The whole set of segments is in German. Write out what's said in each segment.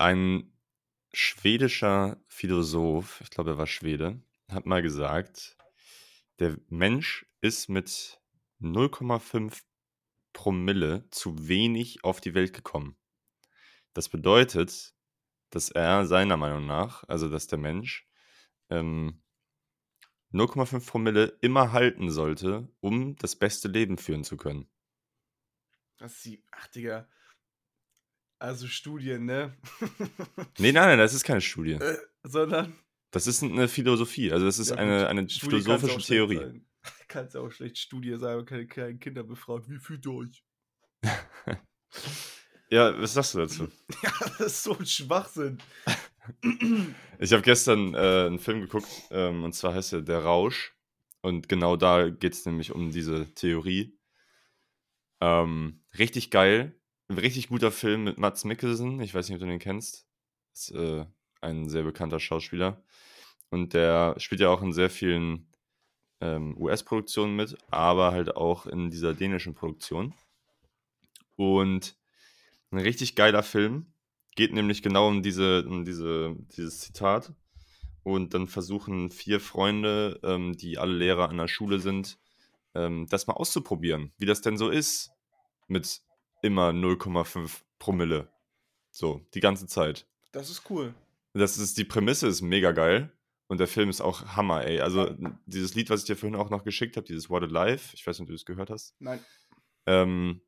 Ein schwedischer Philosoph, ich glaube, er war Schwede, hat mal gesagt, der Mensch ist mit 0,5 Promille zu wenig auf die Welt gekommen. Das bedeutet, dass er seiner Meinung nach, also dass der Mensch, ähm, 0,5 Promille immer halten sollte, um das beste Leben führen zu können. Das ist die, ach Digga. Also Studien, ne? Nee, nein, nein, das ist keine Studie. Äh, sondern. Das ist eine Philosophie, also das ist Ja, eine, eine Studie philosophische Theorie. Kannst ja auch schlecht Studie sein und keine kleinen Kinder befragen. Wie fühlt ihr euch? Ja, was sagst du dazu? Ja, das ist so ein Schwachsinn. Ich habe gestern äh, einen Film geguckt, ähm, und zwar heißt er Der Rausch. Und genau da geht es nämlich um diese Theorie. Ähm, richtig geil. Ein richtig guter Film mit Mats Mikkelsen. Ich weiß nicht, ob du den kennst. Ist äh, ein sehr bekannter Schauspieler. Und der spielt ja auch in sehr vielen ähm, US-Produktionen mit, aber halt auch in dieser dänischen Produktion. Und ein richtig geiler Film. Geht nämlich genau um, diese, um diese, dieses Zitat. Und dann versuchen vier Freunde, ähm, die alle Lehrer an der Schule sind, ähm, das mal auszuprobieren, wie das denn so ist mit immer 0,5 Promille. So, die ganze Zeit. Das ist cool. Das ist, die Prämisse ist mega geil. Und der Film ist auch Hammer, ey. Also, dieses Lied, was ich dir vorhin auch noch geschickt habe, dieses What a Life, ich weiß nicht, ob du es gehört hast. Nein. Ähm,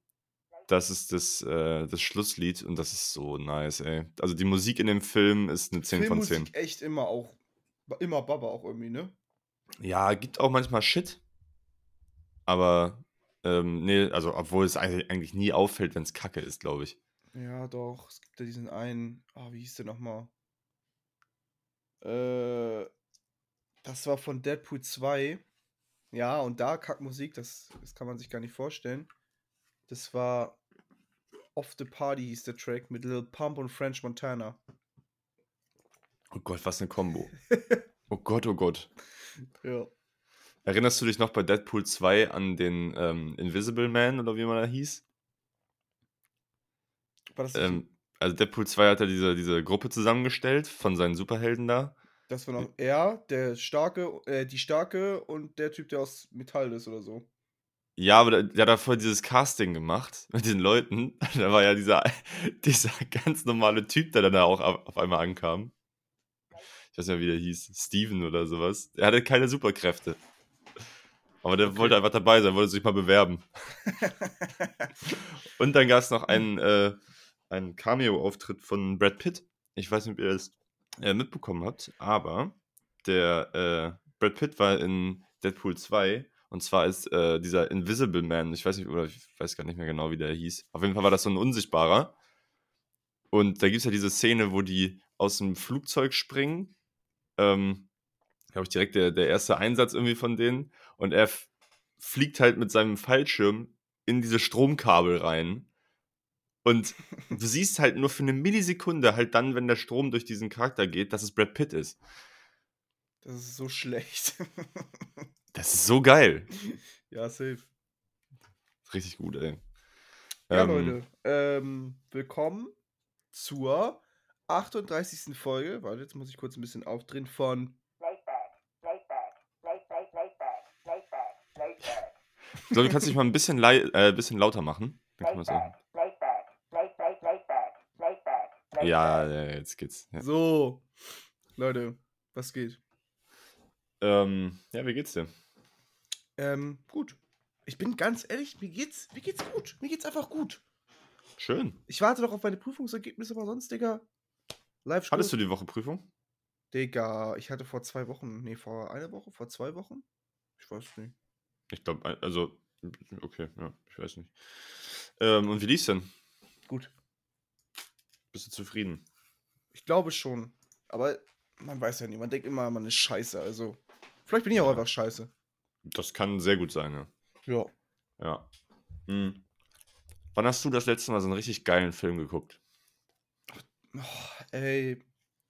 das ist das, äh, das Schlusslied und das ist so nice, ey. Also die Musik in dem Film ist eine 10 von 10. Filmmusik echt immer auch. Immer Baba auch irgendwie, ne? Ja, gibt auch manchmal Shit. Aber, ähm, nee, also obwohl es eigentlich, eigentlich nie auffällt, wenn es kacke ist, glaube ich. Ja, doch. Es gibt ja diesen einen. Ah, wie hieß der nochmal? Äh, das war von Deadpool 2. Ja, und da Kackmusik, das, das kann man sich gar nicht vorstellen. Das war Off the Party hieß der Track mit Lil Pump und French Montana. Oh Gott, was eine Kombo. oh Gott, oh Gott. Ja. Erinnerst du dich noch bei Deadpool 2 an den ähm, Invisible Man oder wie man da hieß? War das, Ähm, also Deadpool 2 hat ja diese, diese Gruppe zusammengestellt von seinen Superhelden da. das war noch er, der starke, äh, die starke und der Typ, der aus Metall ist oder so. Ja, aber der, der hat davor dieses Casting gemacht mit den Leuten. Da war ja dieser, dieser ganz normale Typ, der dann da auch auf, einmal ankam. Ich weiß nicht mehr, wie der hieß. Steven oder sowas. Er hatte keine Superkräfte. Aber der Okay. wollte einfach dabei sein, wollte sich mal bewerben. Und dann gab es noch einen, äh, einen Cameo-Auftritt von Brad Pitt. Ich weiß nicht, ob ihr das äh, mitbekommen habt, aber der äh, Brad Pitt war in Deadpool 2 und zwar ist äh, dieser Invisible Man, ich weiß nicht, oder ich weiß gar nicht mehr genau, wie der hieß. Auf jeden Fall war das so ein Unsichtbarer. Und da gibt es ja diese Szene, wo die aus dem Flugzeug springen. Ähm, glaube ich, direkt der, der erste Einsatz irgendwie von denen. Und er f- fliegt halt mit seinem Fallschirm in diese Stromkabel rein. Und du siehst halt nur für eine Millisekunde, halt dann, wenn der Strom durch diesen Charakter geht, dass es Brad Pitt ist. Das ist so schlecht. Das ist so geil. ja, safe. Richtig gut, ey. Ja, Ähm, Leute, ähm, willkommen zur 38. Folge. Warte, jetzt muss ich kurz ein bisschen aufdrehen von. So, du kannst dich mal ein bisschen, äh, bisschen lauter machen. Dann kann. Ja, jetzt geht's. Ja. So, Leute, was geht? Ähm, ja, wie geht's dir? Ähm, gut. Ich bin ganz ehrlich, mir geht's, mir geht's gut. Mir geht's einfach gut. Schön. Ich warte noch auf meine Prüfungsergebnisse, aber sonst, Digga. Live Hattest du die Woche Prüfung? Digga, ich hatte vor zwei Wochen, nee, vor einer Woche, vor zwei Wochen? Ich weiß nicht. Ich glaube, also, okay, ja, ich weiß nicht. Ähm, und wie lief's denn? Gut. Bist du zufrieden? Ich glaube schon. Aber man weiß ja nie. Man denkt immer, man ist scheiße. Also, vielleicht bin ich auch Ja. einfach scheiße. Das kann sehr gut sein, ja. Ja. Ja. Hm. Wann hast du das letzte Mal so einen richtig geilen Film geguckt? Oh, ey,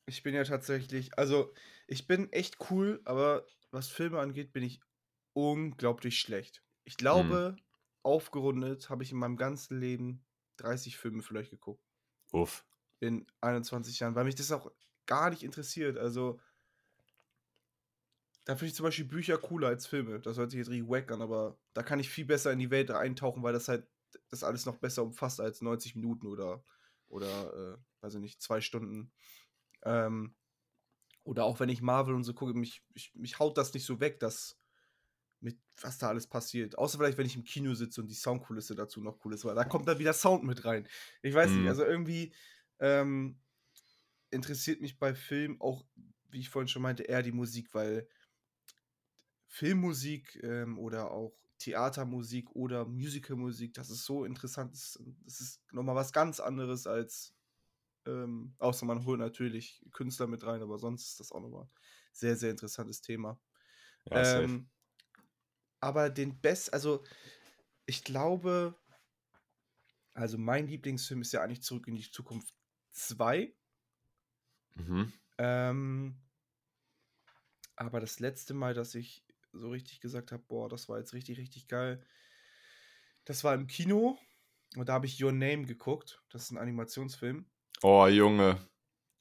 ich bin ja tatsächlich, also ich bin echt cool, aber was Filme angeht, bin ich unglaublich schlecht. Ich glaube, aufgerundet habe ich in meinem ganzen Leben 30 Filme vielleicht geguckt. Uff. in 21 Jahren, weil mich das auch gar nicht interessiert. Also, da finde ich zum Beispiel Bücher cooler als Filme. Das hört sich jetzt richtig wack an, aber da kann ich viel besser in die Welt eintauchen, weil das halt das alles noch besser umfasst als 90 Minuten oder, oder äh, weiß ich nicht, zwei Stunden. Ähm, oder auch wenn ich Marvel und so gucke, mich, mich, mich haut das nicht so weg, dass was da alles passiert. Außer vielleicht, wenn ich im Kino sitze und die Soundkulisse dazu noch cool ist, weil da kommt dann wieder Sound mit rein. Ich weiß mhm. nicht, also irgendwie ähm, interessiert mich bei Film auch, wie ich vorhin schon meinte, eher die Musik, weil Filmmusik ähm, oder auch Theatermusik oder Musicalmusik, das ist so interessant. Das, ist nochmal was ganz anderes als, ähm, außer man holt natürlich Künstler mit rein, aber sonst ist das auch nochmal sehr, sehr interessantes Thema. Ja, ähm, aber den Best, also ich glaube, also mein Lieblingsfilm ist ja eigentlich Zurück in die Zukunft 2. Mhm. Ähm, aber das letzte Mal, dass ich so richtig gesagt habe, boah, das war jetzt richtig, richtig geil. Das war im Kino und da habe ich Your Name geguckt. Das ist ein Animationsfilm. Oh, Junge.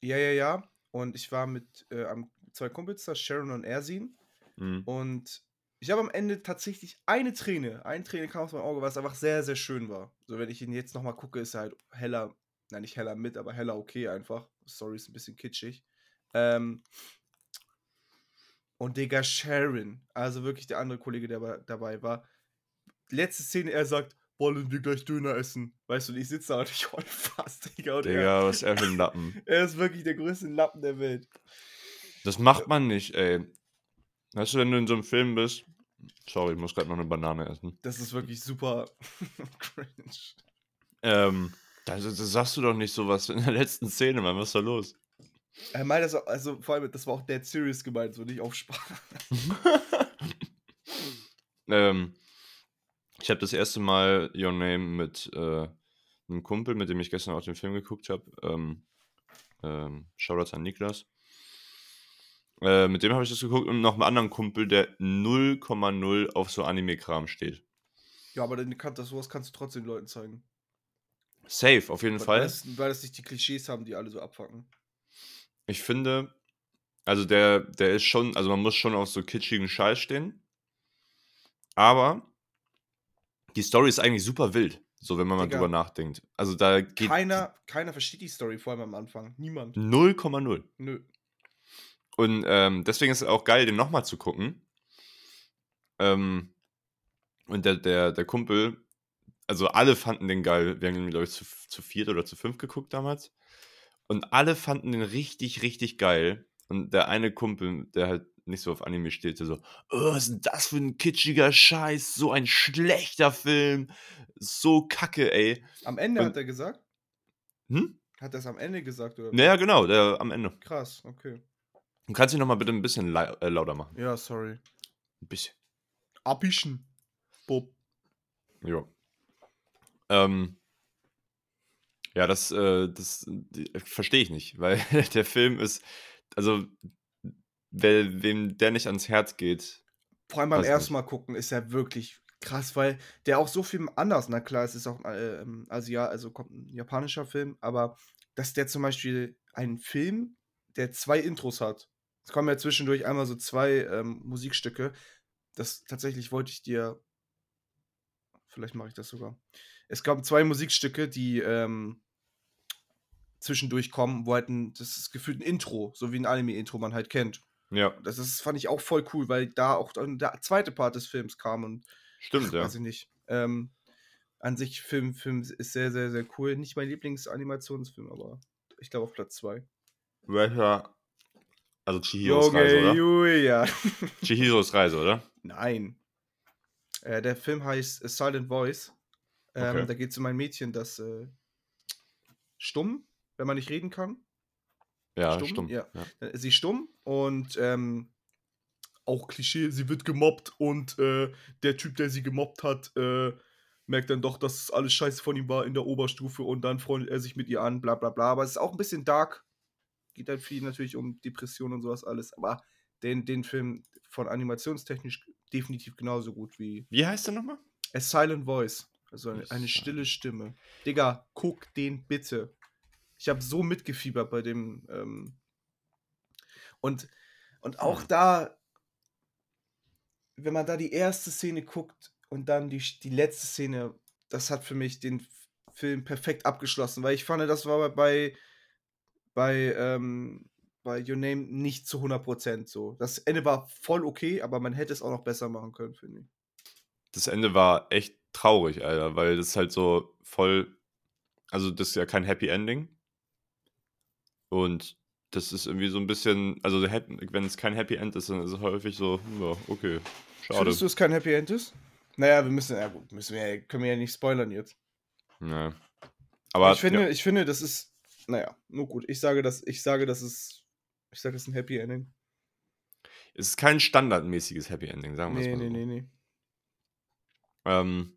Ja, ja, ja. Und ich war mit äh, zwei Kumpels da, Sharon und Ersin. Mhm. Und ich habe am Ende tatsächlich eine Träne, eine Träne kam aus meinem Auge, was einfach sehr, sehr schön war. So, wenn ich ihn jetzt nochmal gucke, ist er halt heller, nein, nicht heller mit, aber heller okay einfach. Sorry, ist ein bisschen kitschig. Ähm, und Digga, Sharon, also wirklich der andere Kollege, der dabei war. Letzte Szene, er sagt, wollen wir gleich Döner essen? Weißt du, ich sitze da und ich heul fast, Digga. Und Digga, er, was ist er für ein Lappen? er ist wirklich der größte Lappen der Welt. Das macht man nicht, ey. Weißt du, wenn du in so einem Film bist, sorry, ich muss gerade noch eine Banane essen. Das ist wirklich super cringe. Ähm, da, da sagst du doch nicht sowas in der letzten Szene, Mann, was ist da los? Er meint das, also vor allem, das war auch Dead Serious gemeint, so nicht auf Spaß. ähm, ich habe das erste Mal Your Name mit äh, einem Kumpel, mit dem ich gestern auch den Film geguckt habe. Ähm, ähm, Shoutout an Niklas. Äh, mit dem habe ich das geguckt und noch einem anderen Kumpel, der 0,0 auf so Anime-Kram steht. Ja, aber dann kann, das, sowas kannst du trotzdem Leuten zeigen. Safe, auf jeden weil, Fall. Das, weil das nicht die Klischees haben, die alle so abfacken ich finde, also der, der ist schon, also man muss schon auf so kitschigen Scheiß stehen. Aber die Story ist eigentlich super wild, so wenn man Digga, mal drüber nachdenkt. Also da geht. Keiner, keiner versteht die Story, vor allem am Anfang. Niemand. 0,0. Nö. Und ähm, deswegen ist es auch geil, den nochmal zu gucken. Ähm, und der, der, der Kumpel, also alle fanden den geil. Wir haben ihn, glaube ich, zu, zu viert oder zu fünf geguckt damals. Und alle fanden den richtig, richtig geil. Und der eine Kumpel, der halt nicht so auf Anime steht, der so, oh, was ist denn das für ein kitschiger Scheiß, so ein schlechter Film, so kacke, ey. Am Ende Und, hat er gesagt? Hm? Hat er es am Ende gesagt, oder? Naja, genau, der am Ende. Krass, okay. Du kannst dich nochmal bitte ein bisschen äh, lauter machen. Ja, sorry. Ein bisschen. Abischen. Bob. Ja. Ähm, ja, das, äh, das verstehe ich nicht, weil der Film ist, also, wer, wem der nicht ans Herz geht. Vor allem beim ersten Mal gucken ist er wirklich krass, weil der auch so viel anders, na klar, es ist auch äh, ähm, Asia, also kommt ein japanischer Film, aber dass der zum Beispiel einen Film, der zwei Intros hat. Es kommen ja zwischendurch einmal so zwei ähm, Musikstücke. Das tatsächlich wollte ich dir. Vielleicht mache ich das sogar. Es gab zwei Musikstücke, die ähm, zwischendurch kommen, wo halt ein, das ist gefühlt ein Intro, so wie ein Anime-Intro man halt kennt. Ja. Das ist, fand ich auch voll cool, weil da auch dann der zweite Part des Films kam und. Stimmt, ach, ja. Weiß ich nicht. Ähm, an sich, Film, Film ist sehr, sehr, sehr cool. Nicht mein Lieblingsanimationsfilm, aber ich glaube auf Platz 2. Welcher? Also Chihiros Junge, Reise, oder? Julia. Chihiros Reise, oder? Nein. Äh, der Film heißt Silent Voice. Ähm, okay. Da geht es um ein Mädchen, das äh, stumm wenn man nicht reden kann. Ja, stumm. stumm. Ja. ja. Sie ist stumm und ähm, auch Klischee, sie wird gemobbt und äh, der Typ, der sie gemobbt hat, äh, merkt dann doch, dass alles scheiße von ihm war in der Oberstufe und dann freundet er sich mit ihr an, bla bla bla. Aber es ist auch ein bisschen dark. Geht halt viel natürlich um Depressionen und sowas alles. Aber den, den Film von animationstechnisch definitiv genauso gut wie. Wie heißt der nochmal? A Silent Voice. Also eine, eine stille Stimme. Digga, guck den bitte. Ich habe so mitgefiebert bei dem. Ähm und, und auch da, wenn man da die erste Szene guckt und dann die, die letzte Szene, das hat für mich den Film perfekt abgeschlossen, weil ich fand, das war bei, bei, ähm, bei Your Name nicht zu 100% so. Das Ende war voll okay, aber man hätte es auch noch besser machen können, finde ich. Das Ende war echt traurig, Alter, weil das halt so voll. Also, das ist ja kein Happy Ending. Und das ist irgendwie so ein bisschen. Also, wenn es kein Happy End ist, dann ist es häufig so, ja, okay, schade. Findest du, es kein Happy End ist? Naja, wir müssen, ja gut, müssen wir, können wir ja nicht spoilern jetzt. Ja. Aber ich finde, ja, ich finde, das ist, naja, nur gut. Ich sage, dass, ich sage, das ist, ich sage, das ist ein Happy Ending. es ist kein standardmäßiges Happy Ending, sagen wir es Nee, mal nee, so. nee, nee. Ähm,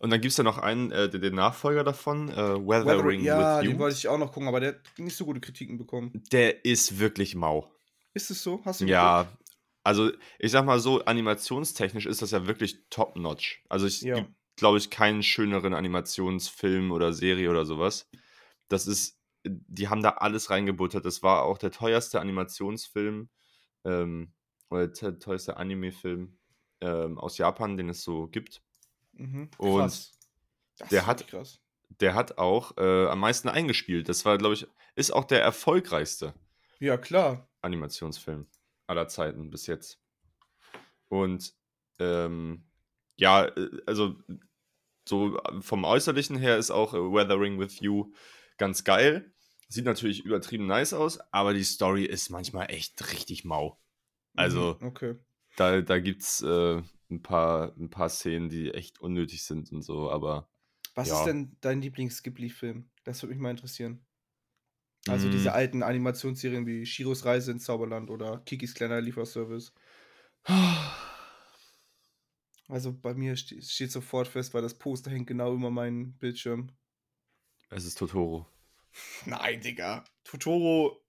und dann gibt es ja noch einen, äh, den, den Nachfolger davon, äh, Weathering, ja, with den You. wollte ich auch noch gucken, aber der hat nicht so gute Kritiken bekommen. Der ist wirklich mau. Ist es so? Hast du Ja, also ich sag mal so, animationstechnisch ist das ja wirklich top-notch. Also ich Ja. gibt, glaube ich, keinen schöneren Animationsfilm oder Serie oder sowas. Das ist, die haben da alles reingebuttert. Das war auch der teuerste Animationsfilm ähm, oder der teuerste Anime-Film ähm, aus Japan, den es so gibt. Mhm. Und Krass. Das der ist hat- krass. Der hat auch äh, am meisten eingespielt. Das war, glaube ich, ist auch der erfolgreichste Ja, klar. Animationsfilm aller Zeiten bis jetzt. Und ähm, ja, äh, also so vom Äußerlichen her ist auch äh, Weathering with You ganz geil. Sieht natürlich übertrieben nice aus, aber die Story ist manchmal echt richtig mau. Also Mhm, Okay. da, da gibt es äh, ein, paar, ein paar Szenen, die echt unnötig sind und so, aber Was Ja. ist denn dein Lieblings-Ghibli-Film? Das würde mich mal interessieren. Also diese Mm. alten Animationsserien wie Shiros Reise ins Zauberland oder Kikis kleiner Lieferservice. Also bei mir ste steht sofort fest, weil das Poster hängt genau über meinen Bildschirm. es ist Totoro. Nein, Digga. Totoro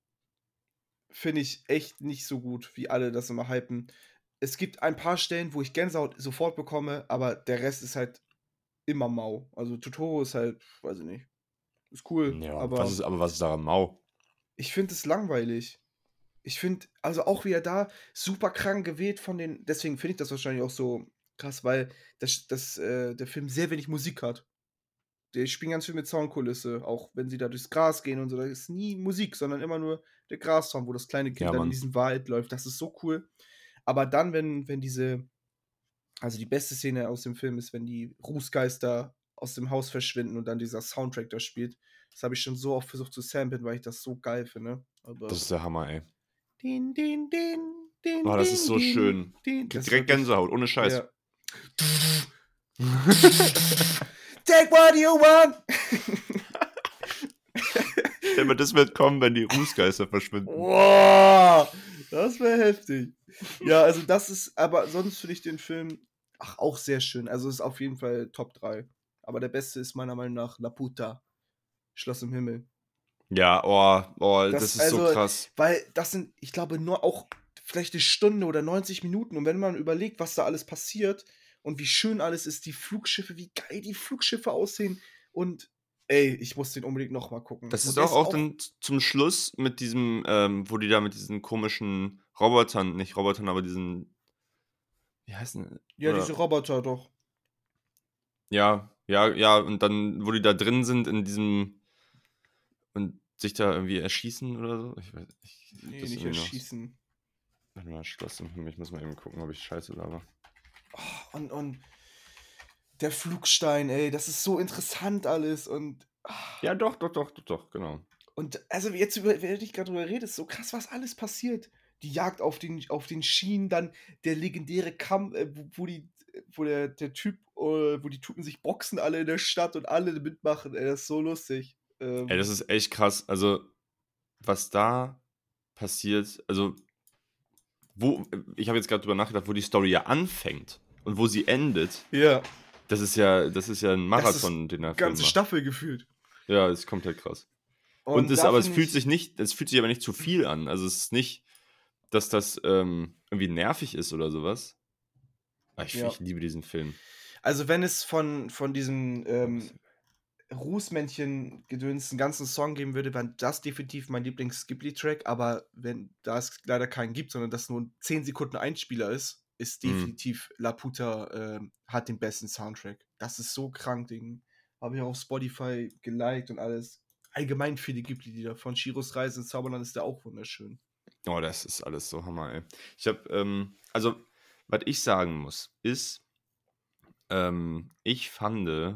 finde ich echt nicht so gut, wie alle das immer hypen. Es gibt ein paar Stellen, wo ich Gänsehaut sofort bekomme, aber der Rest ist halt immer mau. Also Totoro ist halt, weiß ich nicht. Ist cool, Ja, aber was ist, aber was ist daran mau? ich finde es langweilig. Ich finde, also auch wieder da, super krank gewählt von den, deswegen finde ich das wahrscheinlich auch so krass, weil das, das, äh, der Film sehr wenig Musik hat. Die spielen ganz viel mit Soundkulisse, auch wenn sie da durchs Gras gehen und so. Da ist nie Musik, sondern immer nur der Grassound, wo das kleine Kind Ja, dann in diesem Wald läuft. Das ist so cool. Aber dann, wenn, wenn diese, also die beste Szene aus dem Film ist, wenn die Rußgeister aus dem Haus verschwinden und dann dieser Soundtrack da spielt. Das habe ich schon so oft versucht zu samplen, weil ich das so geil finde. Aber Das ist der Hammer, ey. din, din, din, din, Oh, das din, ist so schön. din. Direkt Gänsehaut, ohne Scheiß. Ja. Take what you want! Stell mir, das wird kommen, wenn die Rußgeister verschwinden. Wow, das wäre heftig. Ja, also das ist, aber sonst finde ich den Film ach, auch sehr schön. Also ist auf jeden Fall Top 3. Aber der beste ist meiner Meinung nach La Puta. Schloss im Himmel. Ja, oh, oh das, Das- ist so also- krass. Weil das sind, ich glaube, nur auch vielleicht eine Stunde oder 90 Minuten. Und wenn man überlegt, was da alles passiert und wie schön alles ist, die Flugschiffe, wie geil die Flugschiffe aussehen. Und ey, ich muss den unbedingt nochmal gucken. Das Und ist auch, auch dann zum Schluss mit diesem, ähm, wo die da mit diesen komischen Robotern, nicht Robotern, aber diesen, wie heißen Ja, oder- diese Roboter doch. Ja, ja, ja, und dann, wo die da drin sind in diesem und sich da irgendwie erschießen oder so. Ich weiß ich, Nee, nicht noch- erschießen. Warte mal, Schloss. Ich muss mal eben gucken, ob ich Scheiße laber. Oh, und, und der Flugstein, ey, das ist so interessant alles. Und, ah, Ja, doch, doch, doch, doch, doch, genau. und also jetzt, über, während ich gerade drüber rede, ist so krass, was alles passiert. Die Jagd auf den, auf den Schienen, dann der legendäre Kampf, äh, wo, wo die, wo der, der Typ, äh, wo die Typen sich boxen alle in der Stadt und alle mitmachen, ey, das ist so lustig. Ähm, Ey, das ist echt krass. Also, was da passiert, also, wo, ich habe jetzt gerade drüber nachgedacht, wo die Story ja anfängt und wo sie endet, ja, das ist ja, das ist ja ein Marathon, den er ganze macht. Staffel gefühlt. Ja, ist komplett krass. Und, es, da aber es fühlt ich- sich nicht, es fühlt sich aber nicht zu viel an. Also es ist nicht, dass das ähm, irgendwie nervig ist oder sowas. Aber ich, Ja. ich liebe diesen Film. Also wenn es von, von diesem ähm, Rußmännchen-Gedöns einen ganzen Song geben würde, wäre das definitiv mein Lieblings-Ghibli-Track. Aber wenn da es leider keinen gibt, sondern das nur ein 10 Sekunden Einspieler ist, ist Mhm. definitiv Laputa ähm, hat den besten Soundtrack. Das ist so krank, Ding. Habe ich auch auf Spotify geliked und alles. Allgemein viele Ghibli-Lieder. Von Shiros Reise ins Zauberland ist der auch wunderschön. Oh, das ist alles so Hammer, ey. Ich habe, ähm, also, was ich sagen muss, ist, ähm, ich fand, äh,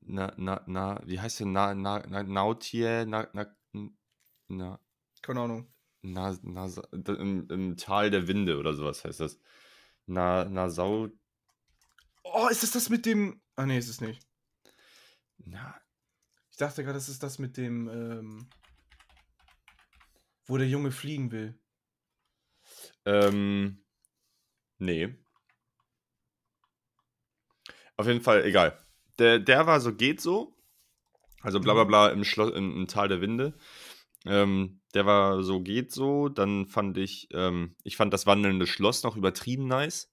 na, na, na, wie heißt der, na, na, na, Nautie, na, na, na, Keine Ahnung. Na, na, im, im Tal der Winde oder sowas heißt das. Na, Nasau, Oh, ist das das mit dem. Ah, nee, ist es nicht. na, Ich dachte gerade, das ist das mit dem. Ähm, wo der Junge fliegen will. ähm, nee. Auf jeden Fall, egal. Der, der war so, geht so. Also bla bla Mhm. bla im, Schloss, im, im Tal der Winde. Ähm, der war so, geht so. Dann fand ich, ähm, ich fand das wandelnde Schloss noch übertrieben nice.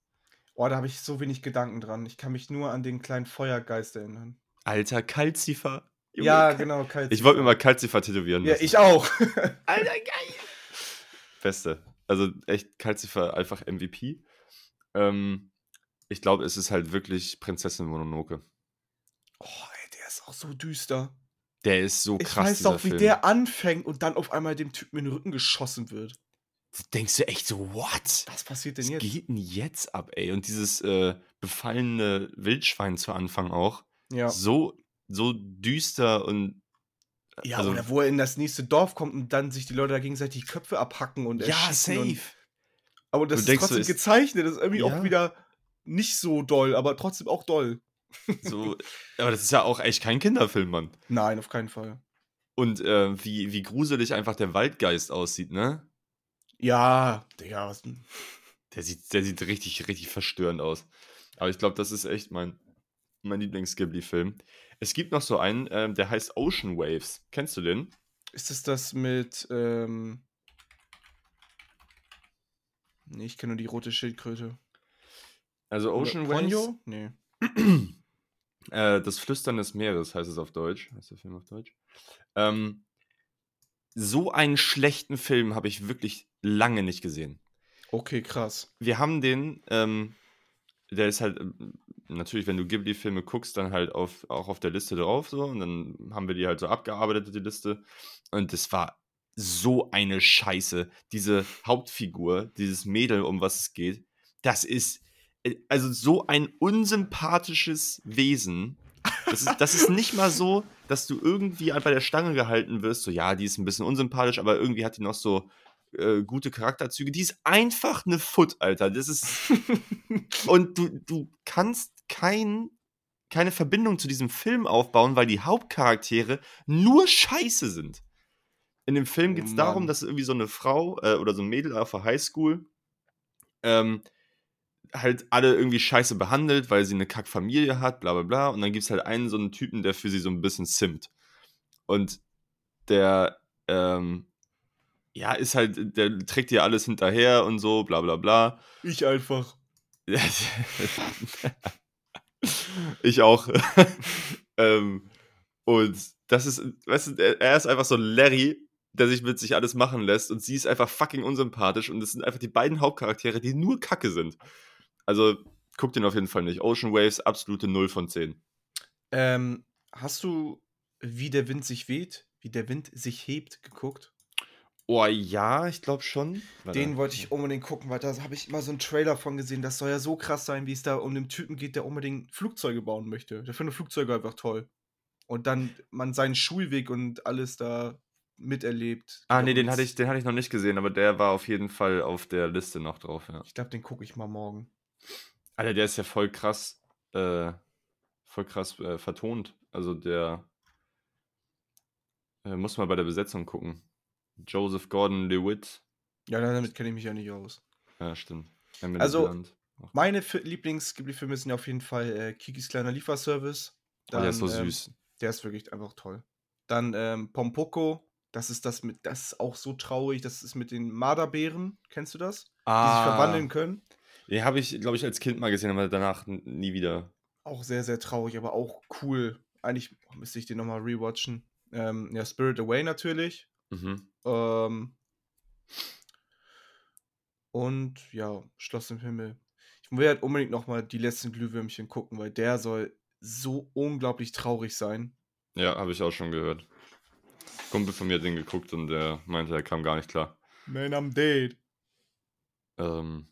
Oh, da habe ich so wenig Gedanken dran. Ich kann mich nur an den kleinen Feuergeist erinnern. Alter, Kalzifer. Junge, ja, genau, kalt. Ich wollte mir mal Kalzifer tätowieren Ja, lassen. ich auch. Alter, geil. Beste. Also echt Kalzifer einfach MVP. Ähm, ich glaube, es ist halt wirklich Prinzessin Mononoke. oh, ey, der ist auch so düster. Der ist so Ich krass, weiß dieser auch, wie Film. der anfängt und dann auf einmal dem Typen in den Rücken geschossen wird. Da denkst du echt so, what? Was passiert denn Was jetzt? geht denn jetzt ab, ey? Und dieses äh, befallene Wildschwein zu Anfang auch. Ja. So, so düster und. Ja, also, oder wo er in das nächste Dorf kommt und dann sich die Leute da gegenseitig die Köpfe abhacken und Ja, erschießen Und, safe. aber das Du ist trotzdem ist- gezeichnet. Das ist irgendwie Ja. auch wieder nicht so doll, aber trotzdem auch doll. So, aber das ist ja auch echt kein Kinderfilm, Mann. Nein, auf keinen Fall. Und äh, wie, wie gruselig einfach der Waldgeist aussieht, ne? Ja, Digga, was denn? Der sieht, der sieht richtig, richtig verstörend aus. Aber ich glaube, das ist echt mein, mein Lieblings-Ghibli-Film. Es gibt noch so einen, ähm, der heißt Ocean Waves. Kennst du den? Ist es das mit, ähm. Nee, ich kenne nur die rote Schildkröte. Also Oder Ocean Waves. Ponyo? Nee. Äh, das Flüstern des Meeres heißt es auf Deutsch. Heißt der Film auf Deutsch? Ähm, so einen schlechten Film habe ich wirklich lange nicht gesehen. Okay, krass. Wir haben den, ähm, der ist halt, ähm, natürlich, wenn du Ghibli-Filme guckst, dann halt auf, auch auf der Liste drauf, so, und dann haben wir die halt so abgearbeitet, die Liste. Und das war so eine Scheiße. Diese Hauptfigur, dieses Mädel, um was es geht, das ist, also so ein unsympathisches Wesen. Das ist, das ist nicht mal so, dass du irgendwie bei der Stange gehalten wirst, so, ja, die ist ein bisschen unsympathisch, aber irgendwie hat die noch so äh, gute Charakterzüge. Die ist einfach eine Foot, Alter. Das ist. Und du, du kannst kein, keine Verbindung zu diesem Film aufbauen, weil die Hauptcharaktere nur scheiße sind. In dem Film Oh geht es darum, Mann. dass irgendwie so eine Frau äh, oder so ein Mädel auf der Highschool ähm, halt alle irgendwie scheiße behandelt, weil sie eine Kackfamilie hat, bla bla bla. Und dann gibt es halt einen so einen Typen, der für sie so ein bisschen simmt. Und der, ähm, ja, ist halt, der trägt ihr alles hinterher und so, bla bla bla. Ich einfach. ich auch. ähm, und das ist, weißt du, er er ist einfach so ein Larry, der sich mit sich alles machen lässt und sie ist einfach fucking unsympathisch und es sind einfach die beiden Hauptcharaktere, die nur Kacke sind. Also guck den auf jeden Fall nicht. Ocean Waves, absolute 0 von 10. Ähm, hast du Wie der Wind sich weht, wie der Wind sich hebt geguckt? Oh ja, ich glaube schon. Warte. Den wollte ich unbedingt gucken, weil da habe ich immer so einen Trailer von gesehen. Das soll ja so krass sein, wie es da um den Typen geht, der unbedingt Flugzeuge bauen möchte. Der findet Flugzeuge einfach toll. Und dann man seinen Schulweg und alles da miterlebt. Ah, nee, den hatte, ich, den hatte ich noch nicht gesehen, aber der war auf jeden Fall auf der Liste noch drauf, ja. Ich glaube, den gucke ich mal morgen. Alter, der ist ja voll krass, äh, voll krass äh, vertont. Also der äh, muss mal bei der Besetzung gucken. Joseph Gordon-Lewitt. Ja, damit kenne ich mich ja nicht aus. Ja, stimmt. Emily Also, Blunt. Meine Fi- Lieblings-Ghibli-Filme sind auf jeden Fall äh, Kikis kleiner Lieferservice. Oh, der ist so ähm, süß. Der ist wirklich einfach toll. Dann ähm, Pompoko, das ist das mit, das ist auch so traurig, das ist mit den Marderbären, kennst du das? Die sich verwandeln können. Den habe ich, glaube ich, als Kind mal gesehen, aber danach nie wieder. Auch sehr, sehr traurig, aber auch cool. Eigentlich müsste ich den nochmal rewatchen. Ähm, ja, Spirit Away natürlich. Mhm. Ähm, und ja, Schloss im Himmel. Ich will halt unbedingt nochmal die letzten Glühwürmchen gucken, weil der soll so unglaublich traurig sein. Ja, habe ich auch schon gehört. Kumpel von mir hat den geguckt und der meinte, er kam gar nicht klar. Man, I'm dead. Ähm,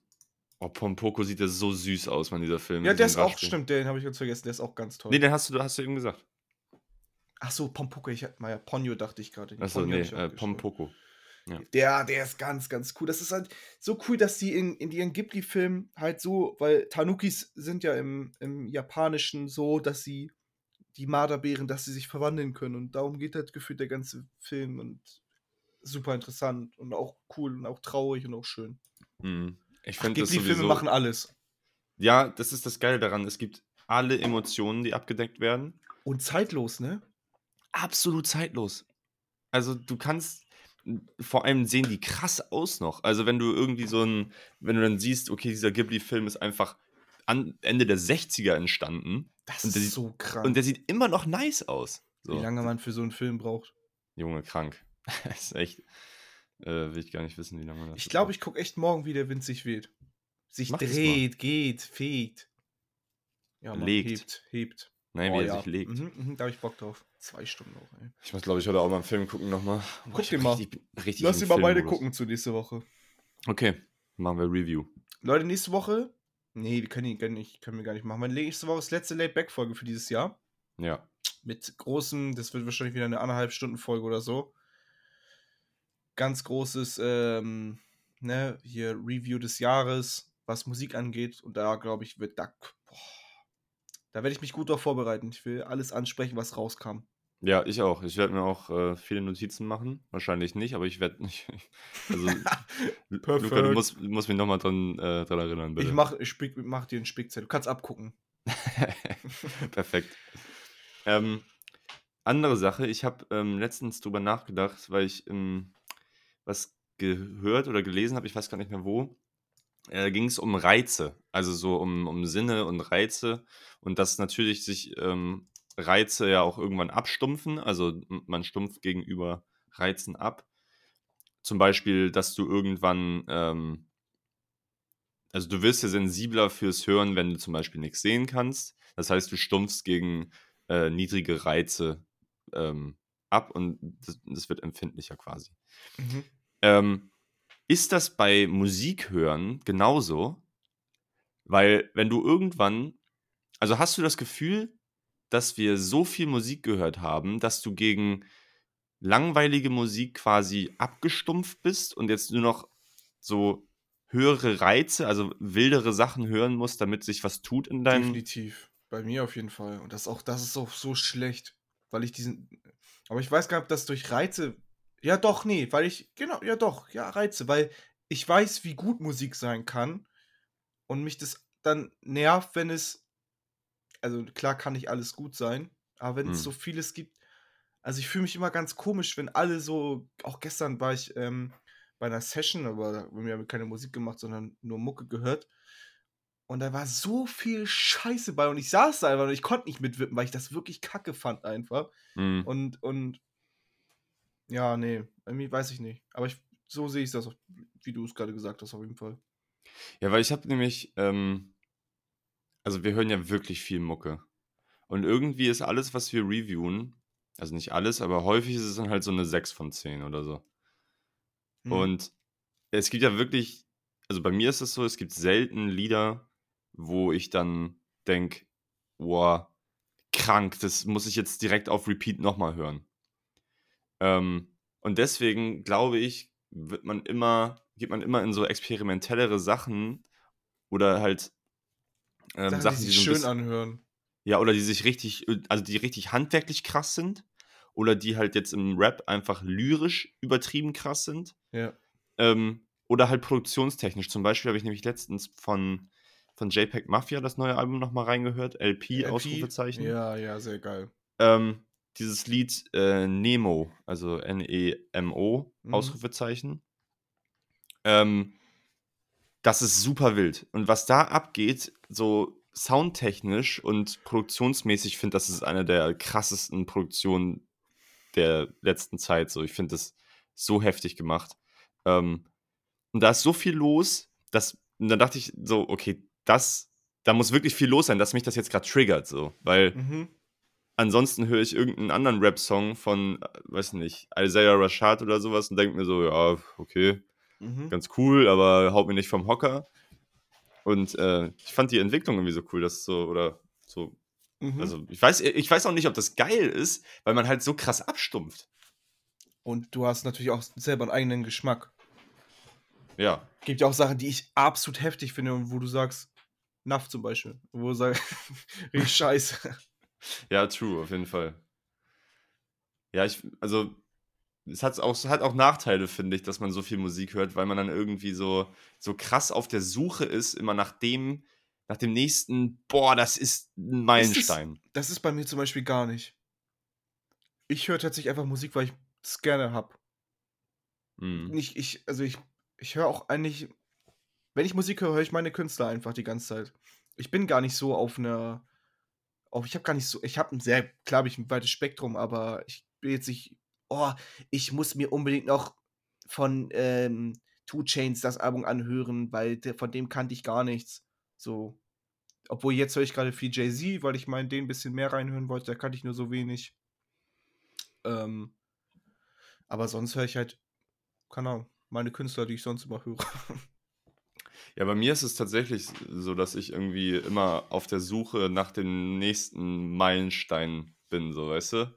oh, Pompoko sieht ja so süß aus, man, dieser Film. Ja, der ist auch, stimmt, den habe ich ganz vergessen, der ist auch ganz toll. Nee, den hast du, hast du eben gesagt. Ach so, Pompoko, ich hatte mal ja Ponyo, dachte ich gerade. Achso, nee, äh. Pompoko. Der, der ist ganz, ganz cool. Das ist halt so cool, dass die in, in ihren Ghibli-Filmen halt so, weil Tanukis sind ja im, im Japanischen so, dass sie die Marderbären, dass sie sich verwandeln können. Und darum geht halt gefühlt der ganze Film und super interessant und auch cool und auch traurig und auch schön. Mhm. Ich finde das sowieso... machen alles. Ja, das ist das Geile daran. Es gibt alle Emotionen, die abgedeckt werden. Und zeitlos, ne? absolut zeitlos. Also du kannst, vor allem sehen die krass aus noch. Also wenn du irgendwie so ein, wenn du dann siehst, okay, dieser Ghibli-Film ist einfach an Ende der 60er entstanden Das ist sieht- so krank. und der sieht immer noch nice aus. So. Wie lange man für so einen Film braucht. Junge, krank. Das ist echt, äh, will ich gar nicht wissen, wie lange man das Ich glaube, ich gucke echt morgen, wie der Wind sich weht. Sich Mach dreht, geht, fegt. Ja, Mann, Legt. hebt, hebt. Nein, Oh, wie er ja. sich legt. Mhm, mhm, da habe ich Bock drauf. Zwei Stunden auch, ey. Ich muss, glaube ich, heute auch mal einen Film gucken nochmal. Guck den mal. Richtig, richtig Lass die mal beide gucken zu nächste Woche. Okay, machen wir Review. Leute, nächste Woche. Nee, die können, die, können, nicht, können wir gar nicht machen. Meine nächste Woche ist letzte Late-Back-Folge für dieses Jahr. Ja. Mit großem, das wird wahrscheinlich wieder eine anderthalb Stunden Folge oder so. Ganz großes, ähm, ne, hier Review des Jahres, was Musik angeht. Und da, glaube ich, wird da, boah, da werde ich mich gut darauf vorbereiten. Ich will alles ansprechen, was rauskam. Ja, ich auch. Ich werde mir auch äh, viele Notizen machen. Wahrscheinlich nicht, aber ich werde nicht. Also, Lu- Luca, du musst, musst mich nochmal dran, äh, dran erinnern, bitte. Ich mach, ich spick, mach dir einen Spickzettel. Du kannst abgucken. Perfekt. Ähm, andere Sache, ich habe ähm, letztens drüber nachgedacht, weil ich ähm, was gehört oder gelesen habe, ich weiß gar nicht mehr wo. Äh, ging es um Reize, also so um, um Sinne und Reize und dass natürlich sich ähm, Reize ja auch irgendwann abstumpfen, also man stumpft gegenüber Reizen ab. Zum Beispiel, dass du irgendwann, ähm, also du wirst ja sensibler fürs Hören, wenn du zum Beispiel nichts sehen kannst. Das heißt, du stumpfst gegen äh, niedrige Reize ähm, ab und das, das wird empfindlicher quasi. Mhm. Ähm, ist das bei Musik hören genauso? Weil wenn du irgendwann, also hast du das Gefühl, dass wir so viel Musik gehört haben, dass du gegen langweilige Musik quasi abgestumpft bist und jetzt nur noch so höhere Reize, also wildere Sachen hören musst, damit sich was tut in deinem. Definitiv. Bei mir auf jeden Fall. Und das auch, das ist auch so schlecht, weil ich diesen. Aber ich weiß gar nicht, ob das durch Reize. Ja, doch, nee, weil ich. Genau, ja, doch, ja, Reize, weil ich weiß, wie gut Musik sein kann und mich das dann nervt, wenn es. Also klar kann nicht alles gut sein, aber wenn es Hm. so vieles gibt. Also ich fühle mich immer ganz komisch, wenn alle so. Auch gestern war ich ähm, bei einer Session, aber da haben wir keine Musik gemacht, sondern nur Mucke gehört. Und da war so viel Scheiße bei und ich saß da einfach und ich konnte nicht mitwippen, weil ich das wirklich kacke fand einfach. Mhm. Und, und ja, nee, irgendwie weiß ich nicht. Aber ich, so sehe ich das, auch, wie du es gerade gesagt hast, auf jeden Fall. Ja, weil ich habe nämlich, ähm, also wir hören ja wirklich viel Mucke. Und irgendwie ist alles, was wir reviewen, also nicht alles, aber häufig ist es dann halt so eine 6 von 10 oder so. Hm. Und es gibt ja wirklich, also bei mir ist es so, es gibt selten Lieder, wo ich dann denke, boah, krank, das muss ich jetzt direkt auf Repeat nochmal hören. Ähm, und deswegen glaube ich, wird man immer, geht man immer in so experimentellere Sachen oder halt ähm, Sachen, Sachen, die die, sich so schön anhören. ja, oder die sich richtig, also die richtig handwerklich krass sind oder die halt jetzt im Rap einfach lyrisch übertrieben krass sind. Ja. Ähm, oder halt produktionstechnisch. Zum Beispiel habe ich nämlich letztens von, von JPEG Mafia das neue Album nochmal reingehört. LP, LP, Ausrufezeichen. Ja, ja, sehr geil. Ähm, dieses Lied äh, Nemo, also N-E-M-O, Mhm. Ausrufezeichen. Ähm, das ist super wild. Und was da abgeht, so soundtechnisch und produktionsmäßig finde, das ist eine der krassesten Produktionen der letzten Zeit. So, ich finde das so heftig gemacht. Ähm, und da ist so viel los, dass, und dann dachte ich so, okay, das, da muss wirklich viel los sein, dass mich das jetzt gerade triggert, so, weil Mhm. Ansonsten höre ich irgendeinen anderen Rap-Song von, äh, weiß nicht, Isaiah Rashad oder sowas und denke mir so, ja, okay, Mhm. ganz cool, aber haut mir nicht vom Hocker. Und äh, ich fand die Entwicklung irgendwie so cool, dass so, oder so, Mhm. also ich weiß, ich weiß auch nicht, ob das geil ist, weil man halt so krass abstumpft. Und du hast natürlich auch selber einen eigenen Geschmack. Ja, Gibt ja auch Sachen, die ich absolut heftig finde und wo du sagst, Naff zum Beispiel. Wo du sagst, richtig scheiße. ja, true, auf jeden Fall. Ja, ich, also, es hat auch, es hat auch Nachteile, finde ich, dass man so viel Musik hört, weil man dann irgendwie so, so krass auf der Suche ist, immer nach dem, nach dem nächsten, boah, das ist ein Meilenstein. Das ist bei mir zum Beispiel gar nicht. Ich höre tatsächlich einfach Musik, weil ich es gerne habe. Mhm. Nicht, ich, also ich, ich höre auch eigentlich, wenn ich Musik höre, höre ich meine Künstler einfach die ganze Zeit. Ich bin gar nicht so auf einer, auf, ich habe gar nicht so, ich habe ein sehr, klar, hab ich ein weites Spektrum, aber ich bin jetzt nicht, oh, ich muss mir unbedingt noch von ähm, Two Chains das Album anhören, weil der, von dem kannte ich gar nichts. So. Obwohl jetzt höre ich gerade viel Jay-Z, weil ich meinen den ein bisschen mehr reinhören wollte, da kannte ich nur so wenig. Ähm, aber sonst höre ich halt, keine Ahnung, meine Künstler, die ich sonst immer höre. Ja, bei mir ist es tatsächlich so, dass ich irgendwie immer auf der Suche nach dem nächsten Meilenstein bin, so weißt du?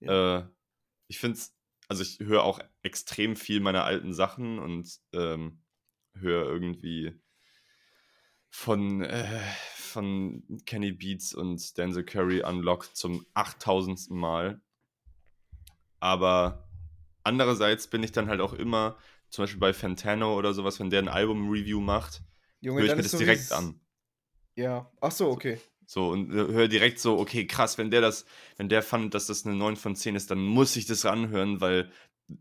Ja. Äh, ich finde es, also ich höre auch extrem viel meiner alten Sachen und ähm, höre irgendwie von, äh, von Kenny Beats und Denzel Curry Unlocked zum 8000. Mal. Aber andererseits bin ich dann halt auch immer, zum Beispiel bei Fantano oder sowas, wenn der ein Album-Review macht, Junge, höre ich mir das so direkt an. Ja. Ach so, okay. So, und höre direkt so, okay, krass, wenn der das, wenn der fand, dass das eine 9 von 10 ist, dann muss ich das anhören, weil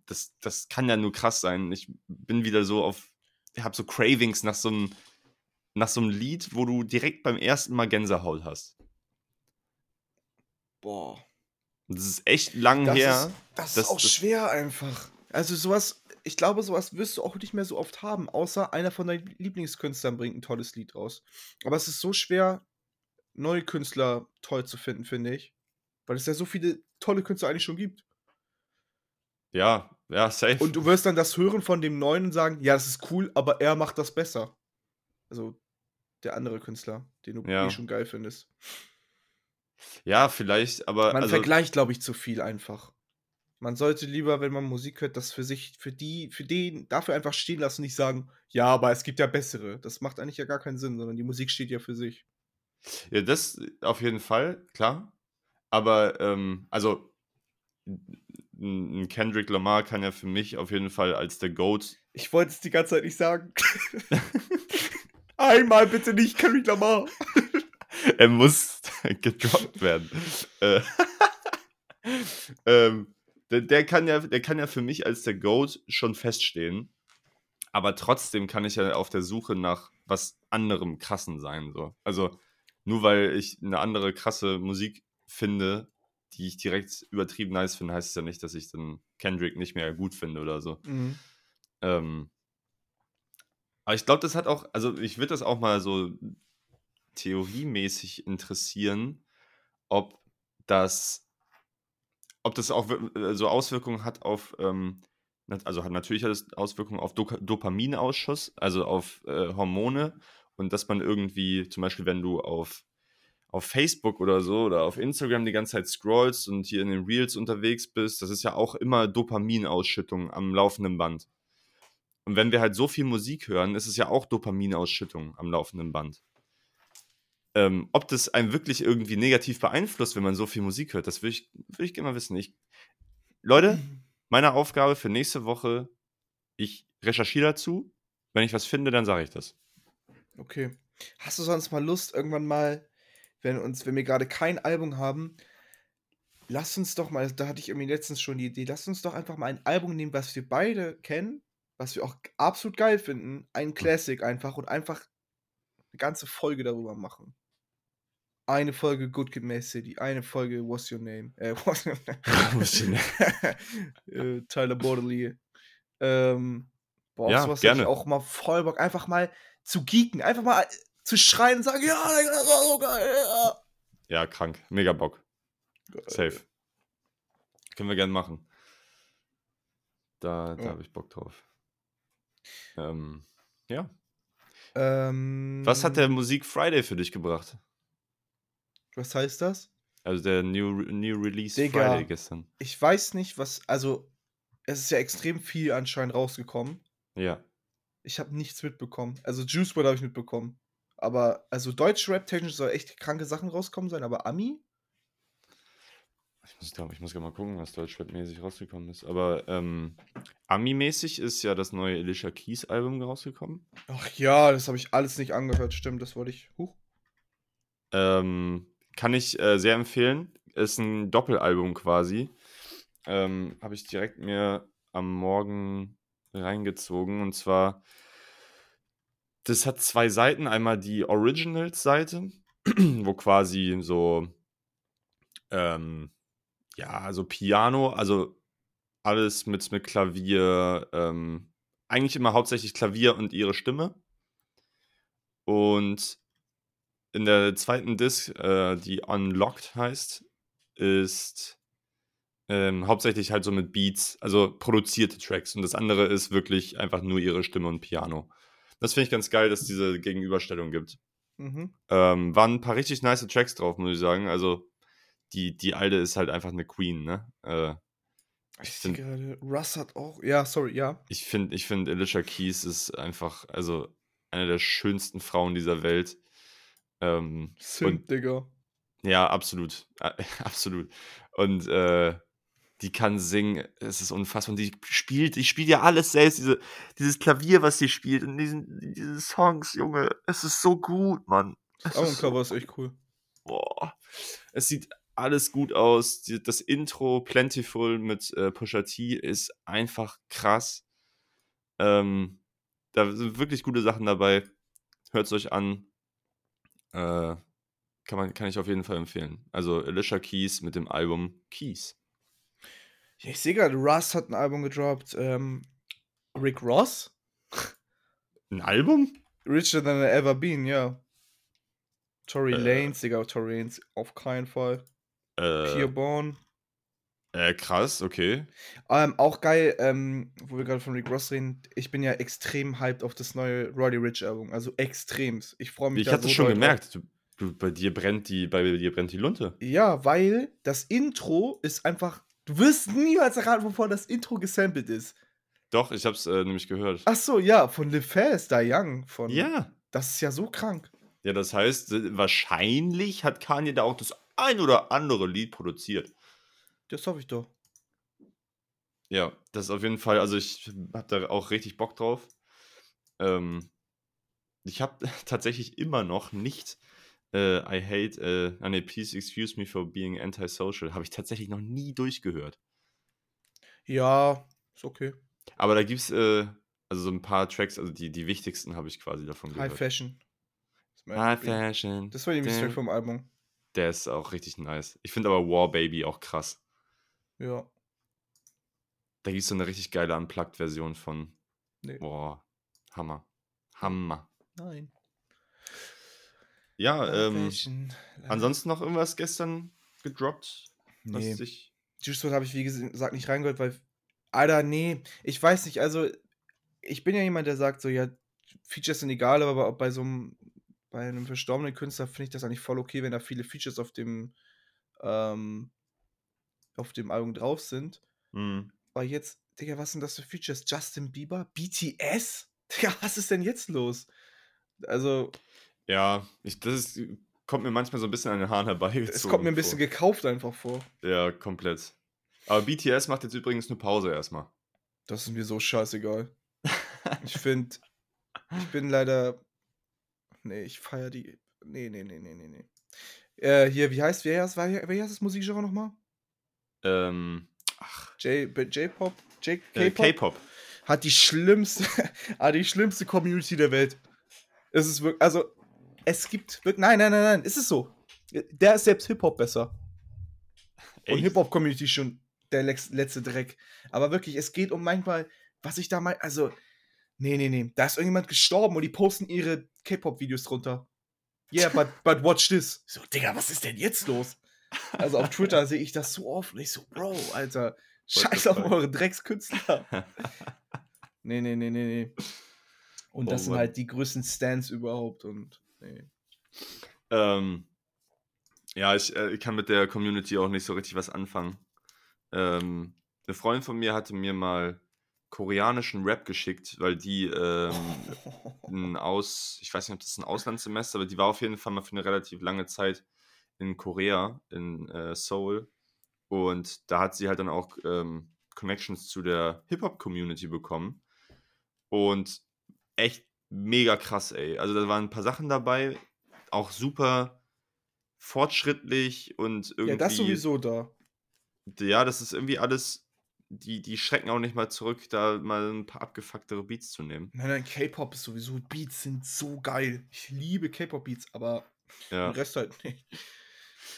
das, das kann ja nur krass sein. Ich bin wieder so auf, ich habe so Cravings nach so einem, nach so einem Lied, wo du direkt beim ersten Mal Gänsehaut hast. Boah. Das ist echt lang Das her. ist, das das- ist auch das- schwer einfach. Also sowas, ich glaube, sowas wirst du auch nicht mehr so oft haben, außer einer von deinen Lieblingskünstlern bringt ein tolles Lied raus. Aber es ist so schwer, neue Künstler toll zu finden, finde ich. Weil es ja so viele tolle Künstler eigentlich schon gibt. Ja, ja, safe. Und du wirst dann das hören von dem Neuen und sagen, ja, das ist cool, aber er macht das besser. Also der andere Künstler, den du Ja. eh schon geil findest. ja, vielleicht, aber Man also, vergleicht, glaube ich, zu viel einfach. Man sollte lieber, wenn man Musik hört, das für sich, für die, für den, dafür einfach stehen lassen, nicht sagen, ja, aber es gibt ja bessere. Das macht eigentlich ja gar keinen Sinn, sondern die Musik steht ja für sich. ja, das auf jeden Fall, klar. Aber, ähm, also, ein ein Kendrick Lamar kann ja für mich auf jeden Fall als der GOAT Ich wollte es die ganze Zeit nicht sagen. Einmal bitte nicht Kendrick Lamar. er muss gedroppt werden. Äh, ähm, der, der, kann ja, der kann ja für mich als der GOAT schon feststehen. Aber trotzdem kann ich ja auf der Suche nach was anderem krassen sein. So. Also nur weil ich eine andere krasse Musik finde, die ich direkt übertrieben nice finde, heißt es ja nicht, dass ich dann Kendrick nicht mehr gut finde oder so. Mhm. Ähm, aber ich glaube, das hat auch, also ich würde das auch mal so theoriemäßig interessieren, ob das, ob das auch äh, so Auswirkungen hat auf, ähm, also hat natürlich hat es Auswirkungen auf Doka- Dopaminausschuss, also auf äh, Hormone und dass man irgendwie, zum Beispiel, wenn du auf auf Facebook oder so oder auf Instagram die ganze Zeit scrollst und hier in den Reels unterwegs bist, das ist ja auch immer Dopaminausschüttung am laufenden Band. Und wenn wir halt so viel Musik hören, ist es ja auch Dopaminausschüttung am laufenden Band. Ähm, ob das einen wirklich irgendwie negativ beeinflusst, wenn man so viel Musik hört, das würde ich, würd ich gerne mal wissen. Ich, Leute, meine Aufgabe für nächste Woche, ich recherchiere dazu. Wenn ich was finde, dann sage ich das. Okay. Hast du sonst mal Lust, irgendwann mal, wenn uns, wenn wir gerade kein Album haben, lass uns doch mal, da hatte ich irgendwie letztens schon die Idee, lass uns doch einfach mal ein Album nehmen, was wir beide kennen, was wir auch absolut geil finden, ein Classic einfach und einfach eine ganze Folge darüber machen. Eine Folge Good Kid Mad City, eine Folge What's Your Name? Äh, what's your name? äh, Tyler Borderly. Ähm, boah, Ja, sowas gerne. auch mal voll Bock, einfach mal zu geeken, einfach mal zu schreien und sagen, ja, das war so geil. Ja. Ja, krank. Mega Bock. Safe. Können wir gerne machen. Da, da Ja. habe ich Bock drauf. Ähm, ja. Ähm, Was hat der Musik Friday für dich gebracht? Was heißt das? Also der New, New Release Digga. Friday gestern. Ich weiß nicht, was. Also, es ist ja extrem viel anscheinend rausgekommen. Ja. Ich habe nichts mitbekommen. Also, Juice WRLD habe ich mitbekommen. Aber, also, Deutsch-Rap-technisch soll echt kranke Sachen rauskommen sein, aber Ami? Ich muss, glaub, ich muss mal gucken, was Deutschrap-mäßig rausgekommen ist. Aber ähm, Ami-mäßig ist ja das neue Alicia Keys Album rausgekommen. Ach ja, das habe ich alles nicht angehört, stimmt, das wollte ich. Huch. Ähm, kann ich äh, sehr empfehlen. Ist ein Doppelalbum quasi. Ähm, Habe ich direkt mir am Morgen reingezogen. Und zwar, das hat zwei Seiten. Einmal die Originals-Seite, wo quasi so, ähm, ja, so Piano, also alles mit, mit Klavier, ähm, eigentlich immer hauptsächlich Klavier und ihre Stimme. Und in der zweiten Disc, äh, die Unlocked heißt, ist ähm, hauptsächlich halt so mit Beats, also produzierte Tracks. Und das andere ist wirklich einfach nur ihre Stimme und Piano. Das finde ich ganz geil, dass es diese Gegenüberstellung gibt. Mhm. Ähm, waren ein paar richtig nice Tracks drauf, muss ich sagen. Also die, die alte ist halt einfach eine Queen, ne? Äh, Ich Ich sehe find- gerade, Russ hat auch. Ja, sorry, ja. ich finde, ich find, Alicia Keys ist einfach, also eine der schönsten Frauen dieser Welt. Ähm, Simp, Digga. Ja, absolut. Ä- Absolut. Und äh, die kann singen, es ist unfassbar. Und die spielt, die spielt ja alles selbst, diese, dieses Klavier, was sie spielt und diesen, diese Songs, Junge, es ist so gut, Mann. Das Es ist so, Albumcover ist echt cool. boah. Es sieht alles gut aus. Das Intro Plentiful mit äh, Pusha T ist einfach krass. Ähm, da sind wirklich gute Sachen dabei. Hört es euch an. Äh, kann, man, kann ich auf jeden Fall empfehlen. Also Alicia Keys mit dem Album Keys. Ich sehe gerade, Russ hat ein Album gedroppt. Ähm, Rick Ross? Ein Album? Richer than I ever been, ja. Tory Äh. Lanez, Digga, Tory Lanez auf keinen Fall. Äh, Peerborn. Äh, krass, okay. Ähm, auch geil, ähm, wo wir gerade von Rick Ross reden, ich bin ja extrem hyped auf das neue Roddy Rich Album. Also extremst. Ich freue mich Ich da hatte so schon gemerkt, du, du, bei dir brennt die, bei dir brennt die Lunte. Ja, weil das Intro ist einfach. Du wirst niemals erraten, wovon das Intro gesampelt ist. Doch, ich hab's äh, nämlich gehört. Ach so, ja, von Liv Fast, Da Young. Von, Ja. Das ist ja so krank. Ja, das heißt, äh, wahrscheinlich hat Kanye da auch das ein oder andere Lied produziert. Das hoffe ich doch. Ja, das ist auf jeden Fall, also ich habe da auch richtig Bock drauf. Ähm, ich habe tatsächlich immer noch nicht äh, I hate, äh, ah nee, please excuse me for being antisocial, habe ich tatsächlich noch nie durchgehört. Ja, ist okay. Aber da gibt's äh, also so ein paar Tracks, also die, die wichtigsten habe ich quasi davon High gehört. Fashion. Ist mein High Fashion. Das war die der, Track vom Album. der ist auch richtig nice. Ich finde aber War Baby auch krass. Ja. Da gibt's so eine richtig geile Unplugged-Version von. Nee. Boah, Hammer. Hammer. Nein. Ja, High ähm, Fashion. ansonsten noch irgendwas gestern gedroppt? Was Nee. dich. Juice WRLD habe ich, wie gesagt, nicht reingehört, weil. Alter, nee. Ich weiß nicht, also. Ich bin ja jemand, der sagt so, ja, Features sind egal, aber bei so einem. Bei einem verstorbenen Künstler finde ich das eigentlich voll okay, wenn da viele Features auf dem. Ähm, auf dem Album drauf sind. Hm. Aber jetzt, Digga, was sind das für Features? Justin Bieber? BTS? Digga, was ist denn jetzt los? Also, Ja, ich, das ist, kommt mir manchmal so ein bisschen an den Haaren herbeigezogen. es kommt mir ein bisschen vor. gekauft einfach vor. Ja, komplett. Aber BTS macht jetzt übrigens eine Pause erstmal. Das ist mir so scheißegal. Ich finde, ich bin leider. Nee, ich feiere die. Nee, nee, nee, nee, nee, nee. Äh, hier, wie heißt, wer heißt, wer heißt das Musikgenre nochmal? Ähm, ach, J-Pop? Äh, K-Pop? K-Pop. hat die schlimmste, hat die schlimmste Community der Welt. Es ist wirklich, also, es gibt wirklich, nein, nein, nein, nein, ist es so. Der ist selbst Hip-Hop besser. Und Echt? Hip-Hop-Community schon der letzte Dreck. Aber wirklich, es geht um manchmal, was ich da meine, also, nee, nee, nee, da ist irgendjemand gestorben und die posten ihre K-Pop-Videos drunter. Yeah, but, but watch this. So, Digga, was ist denn jetzt los? Also auf Twitter sehe ich das so oft und ich so, Bro, Alter, scheiß auf eure Dreckskünstler. Nee, nee, nee, nee, nee. Und Oh das sind Mann. halt die größten Stands überhaupt und, nee. Ähm, ja, ich, äh, ich kann mit der Community auch nicht so richtig was anfangen. Ähm, eine Freundin von mir hatte mir mal koreanischen Rap geschickt, weil die ähm, ein Aus, ich weiß nicht, ob das ein Auslandssemester, aber die war auf jeden Fall mal für eine relativ lange Zeit in Korea, in äh, Seoul. Und da hat sie halt dann auch ähm, Connections zu der Hip-Hop-Community bekommen. Und echt mega krass, ey. Also da waren ein paar Sachen dabei, auch super fortschrittlich und irgendwie. Ja, das sowieso da. Ja, das ist irgendwie alles. Die, die schrecken auch nicht mal zurück, da mal ein paar abgefucktere Beats zu nehmen. Nein, nein, K-Pop ist sowieso, Beats sind so geil. Ich liebe K-Pop-Beats, aber Ja. den Rest halt nicht.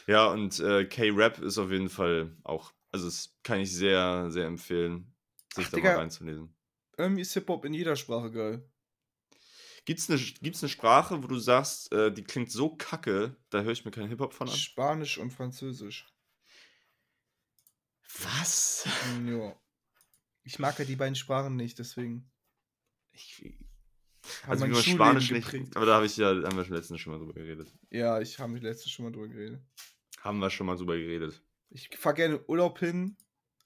Ja, und äh, K-Rap ist auf jeden Fall auch, also das kann ich sehr, sehr empfehlen, sich Ach, da Digga. mal reinzulesen. Irgendwie ist Hip-Hop in jeder Sprache geil. Gibt es eine, gibt's eine Sprache, wo du sagst, äh, die klingt so kacke, da höre ich mir keinen Hip-Hop von an? Spanisch und Französisch. Was? Ja. Ich mag ja die beiden Sprachen nicht, deswegen. Ich, Hat also Schulleben Spanisch geprägt. nicht, aber da habe ich ja, haben wir schon letztens schon mal drüber geredet. Ja, ich habe mich letztens schon mal drüber geredet. Haben wir schon mal drüber geredet. Ich fahre gerne Urlaub hin,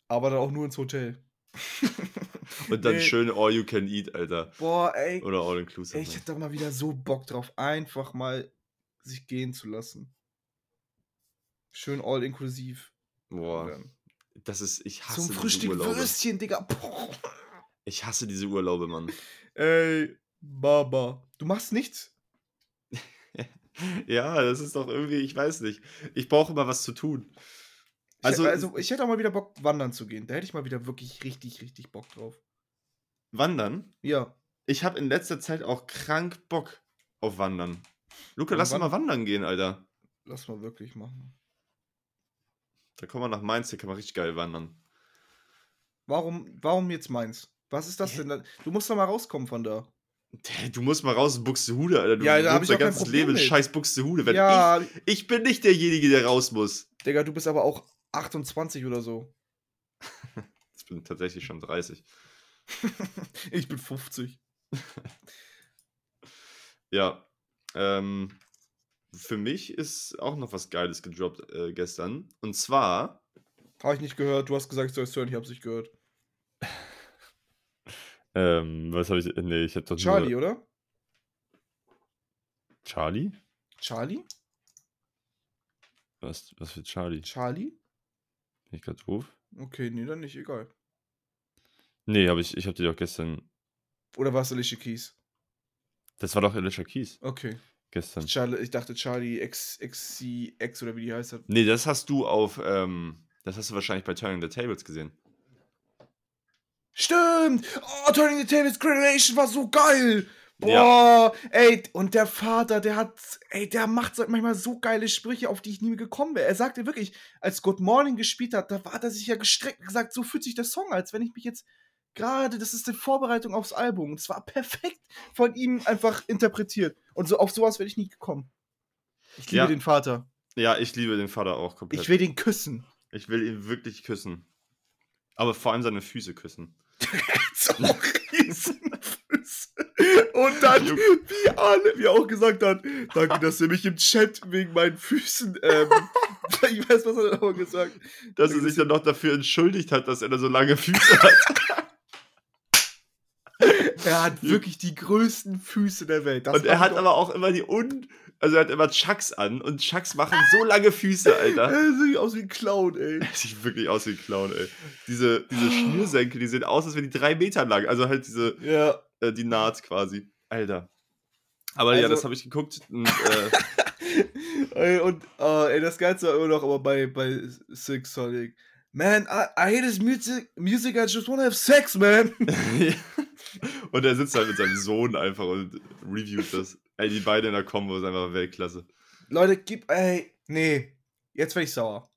aber dann auch nur ins Hotel. Und dann Nee. schön All You Can Eat, Alter. Boah, ey. Oder All Inclusive. ey ich hätte doch mal wieder so Bock drauf, einfach mal sich gehen zu lassen. Schön all inklusiv. Boah, Dann. das ist, ich hasse Zum diese Frühstück Urlaube. Würstchen, Digga. Boah. Ich hasse diese Urlaube, Mann. Ey, Baba. Du machst nichts? Ja, das ist doch irgendwie, ich weiß nicht. Ich brauche immer was zu tun. Ich, Also, also, also, ich hätte auch mal wieder Bock, wandern zu gehen. Da hätte ich mal wieder wirklich richtig, richtig Bock drauf. Wandern. Ja. Ich habe in letzter Zeit auch krank Bock auf Wandern. Luca, lass wann- mal wandern gehen, Alter. Lass mal wirklich machen. Da kommen wir nach Mainz, hier kann man richtig geil wandern. Warum, warum jetzt meins? Was ist das Ja. denn? Du musst doch mal rauskommen von da. Du musst mal raus in Buxtehude, Alter. Du Ja, da ich dein ganzes Leben mit. scheiß Buxtehude. Wenn ja, ich, ich bin nicht derjenige, der raus muss. Digga, du bist aber auch 28 oder so. Ich bin tatsächlich schon 30. Ich bin 50. Ja. Ähm, für mich ist auch noch was Geiles gedroppt äh, gestern. Und zwar, Habe ich nicht gehört. Du hast gesagt, ich soll es hören. Ich habe es nicht gehört. Ähm, was habe ich, nee, ich habe doch Charlie, nur... oder? Charlie? Charlie? Was, was für Charlie? Charlie? Bin ich gerade doof? Okay, nee, dann nicht. Egal. Nee, hab ich, ich habe die doch gestern... Oder war es Alicia Keys? Das war doch Alicia Keys Okay. gestern. Charlie, ich dachte Charlie X, XC, X oder wie die heißt. Nee, das hast du auf, ähm, das hast du wahrscheinlich bei Turning the Tables gesehen. Stimmt! Oh, Turning the Tables Generation war so geil! Boah, Ja. ey, und der Vater, der hat, ey, der macht so- manchmal so geile Sprüche, auf die ich nie mehr gekommen wäre. Er sagte wirklich, als Good Morning gespielt hat, da hat er sich ja gestreckt und gesagt, so fühlt sich der Song, als wenn ich mich jetzt gerade, das ist die Vorbereitung aufs Album. Und es war perfekt von ihm einfach interpretiert. Und so auf sowas wäre ich nie gekommen. Ich liebe Ja. den Vater. Ja, ich liebe den Vater auch komplett. Ich will den küssen. Ich will ihn wirklich küssen. Aber vor allem seine Füße küssen. so Riesenfüße. Und dann, wie alle, wie er auch gesagt hat, danke, dass ihr mich im Chat wegen meinen Füßen, ähm, ich weiß, was er dann auch gesagt Dass er sich dann noch dafür entschuldigt hat, dass er da so lange Füße hat. Er hat wirklich die größten Füße der Welt. Das und er hat aber auch immer die un... Also er hat immer Chucks an und Chucks machen so lange Füße, Alter. Er sieht aus wie ein Clown, ey. Er sieht wirklich aus wie ein Clown, ey. Diese, diese Schnürsenkel, die sehen aus, als wären die drei Meter lang. Also halt diese, Ja. äh, die Naht quasi. Alter. Aber ja, Also- das habe ich geguckt. Und, äh, Ey, und äh, ey, das Geilste war immer noch aber bei, bei Six Sonic. Man, I, I hate his music, music, I just wanna have sex, man. und er sitzt halt mit seinem Sohn einfach und reviewt das. Ey, die beiden in der Kombo ist einfach Weltklasse. Leute, gib, ey, Nee, jetzt werde ich sauer.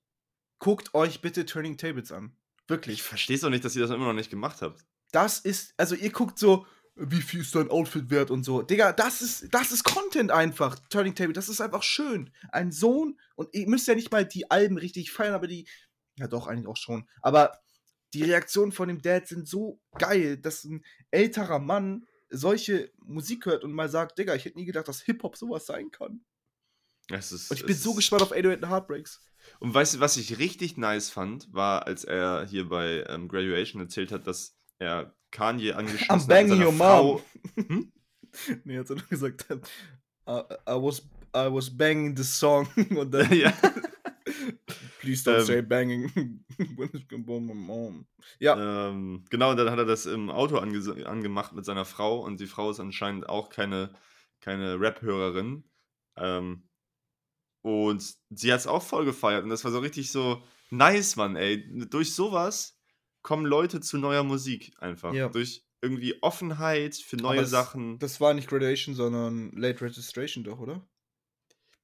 Guckt euch bitte Turning Tables an. Wirklich. Ich verstehe es doch nicht, dass ihr das immer noch nicht gemacht habt. Das ist, also ihr guckt so, wie viel ist dein Outfit wert und so. Digga, das ist, das ist Content einfach. Turning Table, das ist einfach schön. Ein Sohn, und ihr müsst ja nicht mal die Alben richtig feiern, aber die, ja doch, eigentlich auch schon. Aber die Reaktionen von dem Dad sind so geil, dass ein älterer Mann solche Musik hört und mal sagt, Digga, ich hätte nie gedacht, dass Hip-Hop sowas sein kann. Ist, Und ich bin so gespannt auf 808 Heartbreaks. Und weißt du, was ich richtig nice fand, war, als er hier bei ähm, Graduation erzählt hat, dass er Kanye angeschossen hat. I'm banging seiner your Frau. mom. Nee, hat er nur gesagt, I, I, was, I was banging the song und dann, ja. Please don't Ähm. say banging when it's bomb my mom. Ja, Ähm, genau, und dann hat er das im Auto ange angemacht mit seiner Frau und die Frau ist anscheinend auch keine, keine Rap-Hörerin. Ähm, und sie hat es auch voll gefeiert und das war so richtig so nice, Mann, ey. Durch sowas kommen Leute zu neuer Musik einfach. Ja. Durch irgendwie Offenheit für neue das- Sachen. das war nicht Graduation, sondern Late Registration doch, oder?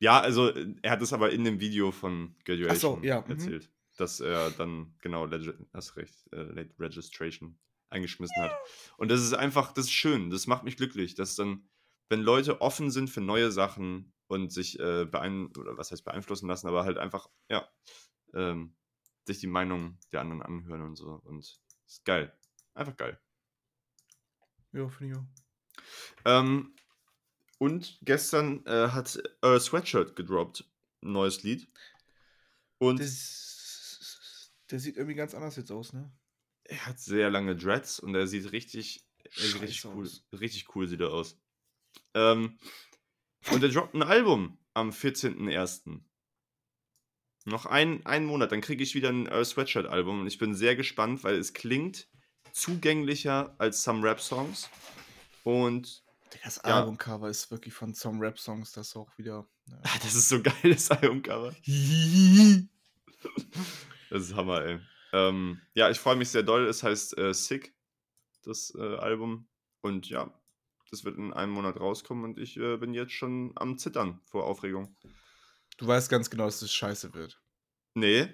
Ja, also äh, er hat es aber in dem Video von Graduation ja, mhm. erzählt, dass er dann genau Legi hast recht, äh, Late Registration eingeschmissen hat. Und das ist einfach, das ist schön, das macht mich glücklich, dass dann, wenn Leute offen sind für neue Sachen und sich äh, beein oder was heißt beeinflussen lassen, aber halt einfach, ja, ähm, sich die Meinung der anderen anhören und so. Und ist geil. Einfach geil. Ja, finde ich auch. Ähm, und gestern äh, hat Earl Sweatshirt gedroppt, ein neues Lied. Und Das, der sieht irgendwie ganz anders jetzt aus, ne? er hat sehr lange Dreads und er sieht richtig, er sieht richtig cool, aus. richtig cool sieht er aus. Ähm, und er droppt ein Album am 14.01. Noch ein, einen Monat, dann kriege ich wieder ein Earl Sweatshirt Album und ich bin sehr gespannt, weil es klingt zugänglicher als some Rap-Songs. Und Das Ja. Albumcover ist wirklich von some Rap-Songs, das auch wieder. Ja. ah, das ist so geil, das Albumcover. Das ist Hammer, ey. Ähm, ja, ich freue mich sehr doll. Es heißt äh, Sick, das äh, Album. Und ja, das wird in einem Monat rauskommen und ich äh, bin jetzt schon am Zittern vor Aufregung. Du weißt ganz genau, dass es scheiße wird. Nee,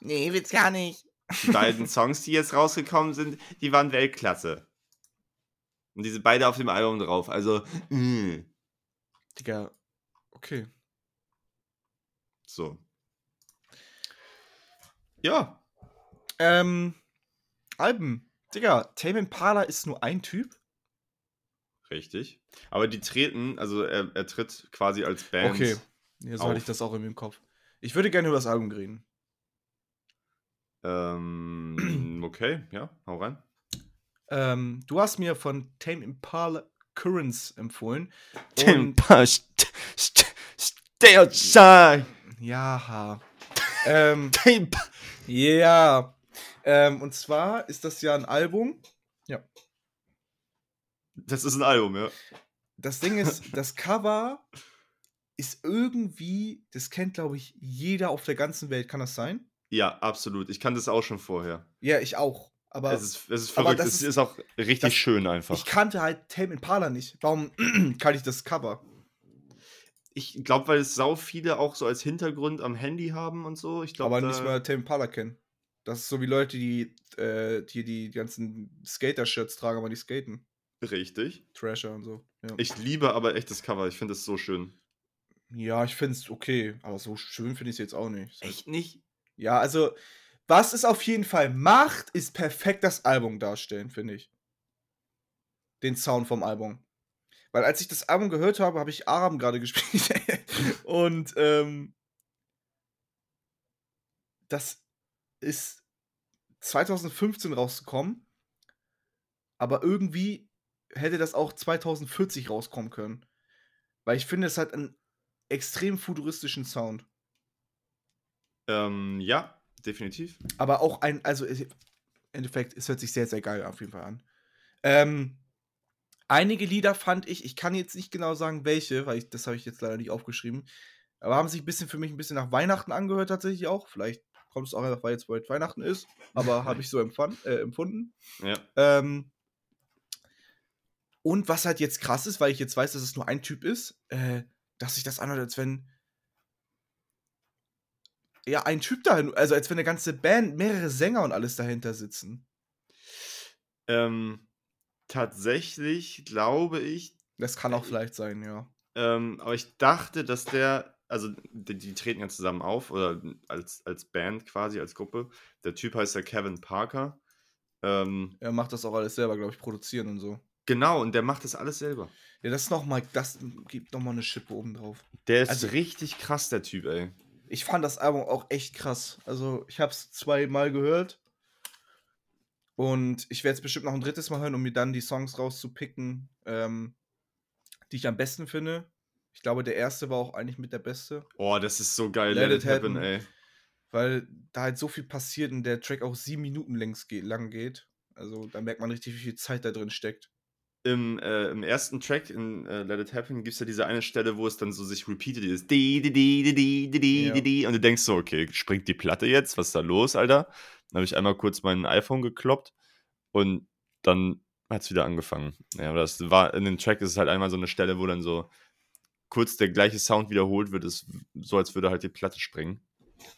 Nee, wird's gar nicht. die beiden Songs, die jetzt rausgekommen sind, die waren Weltklasse. Und diese beide auf dem Album drauf. Also, mm, Digga, okay. so. Ja, Ähm, Alben. Digga, Tame Impala ist nur ein Typ? richtig. Aber die treten, also er, er tritt quasi als Band. Okay. Ja, so hatte ich das auch irgendwie im Kopf. Ich würde gerne über das Album reden. Ähm, okay, ja, hau rein. Ähm, du hast mir von Tame Impala Currents empfohlen. Tim, stay outside. Ja. ähm, Tim. ja. Ähm, und zwar ist das ja ein Album. Das ist ein Album, ja. Das Ding ist, das Cover ist irgendwie, das kennt, glaube ich, jeder auf der ganzen Welt. Kann das sein? Ja, absolut. Ich kannte es auch schon vorher. Ja, ich auch. Aber es, ist, es ist verrückt. Es ist- ist, auch richtig das- schön einfach. ich kannte halt Tame Impala nicht. Warum kann ich das Cover? Ich glaube, weil es sau viele auch so als Hintergrund am Handy haben und so. Ich glaube, aber nicht mal Tame Impala kennen. Das ist so wie Leute, die, äh, die die ganzen Skater-Shirts tragen, aber nicht skaten. Richtig. Trasher und so. Ja, Ich liebe aber echt das Cover. Ich finde es so schön. ja ich finde es okay, aber so schön finde ich es jetzt auch nicht. Echt nicht? Ja, also, was es auf jeden Fall macht, ist perfekt das Album darstellen, finde ich. Den Sound vom Album. Weil als ich das Album gehört habe, habe ich Aram gerade gespielt. Und ähm, das ist 2015 rausgekommen. Aber irgendwie hätte das auch 2040 rauskommen können. Weil ich finde, es hat einen extrem futuristischen Sound. Ähm, ja, definitiv. Aber auch ein, also im Endeffekt, es hört sich sehr, sehr geil auf jeden Fall an. Ähm, einige Lieder fand ich, ich kann jetzt nicht genau sagen, welche, weil ich, das habe ich jetzt leider nicht aufgeschrieben, aber haben sich ein bisschen für mich ein bisschen nach Weihnachten angehört, tatsächlich auch. Vielleicht kommt es auch einfach, weil jetzt bald Weihnachten ist, aber habe ich so empfand, äh, empfunden. Ja. Ähm, und was halt jetzt krass ist, weil ich jetzt weiß, dass es nur ein Typ ist, äh, dass sich das anhört, als wenn ja, ein Typ da, also als wenn eine ganze Band, mehrere Sänger und alles dahinter sitzen. Ähm, tatsächlich glaube ich, Das kann auch vielleicht sein, ja. ähm, aber ich dachte, dass der, also die, die treten ja zusammen auf oder als, als Band quasi, als Gruppe. Der Typ heißt ja Kevin Parker. Ähm, Er macht das auch alles selber, glaube ich, produzieren und so. genau, und der macht das alles selber. Ja, das ist noch mal, das gibt noch mal eine Schippe oben drauf. Der ist Also- richtig krass, der Typ, ey. Ich fand das Album auch echt krass. Also, ich habe es zweimal gehört. Und ich werde es bestimmt noch ein drittes Mal hören, um mir dann die Songs rauszupicken, ähm, die ich am besten finde. Ich glaube, der erste war auch eigentlich mit der beste, Oh, das ist so geil, Let Let, It It Happen, Happen. ey. weil da halt so viel passiert und der Track auch sieben Minuten längs geht, lang geht. Also, da merkt man richtig, wie viel Zeit da drin steckt. Im, äh, Im ersten Track in äh, Let It Happen gibt es ja diese eine Stelle, wo es dann so sich repeated ist. Di, di, di, di, di, di, di, Ja. di, di. Und du denkst so, okay, springt die Platte jetzt? Was ist da los, Alter? Dann habe ich einmal kurz mein iPhone gekloppt und dann hat es wieder angefangen. Ja, aber das war, in dem Track ist es halt einmal so eine Stelle, wo dann so kurz der gleiche Sound wiederholt wird, ist so, als würde halt die Platte springen.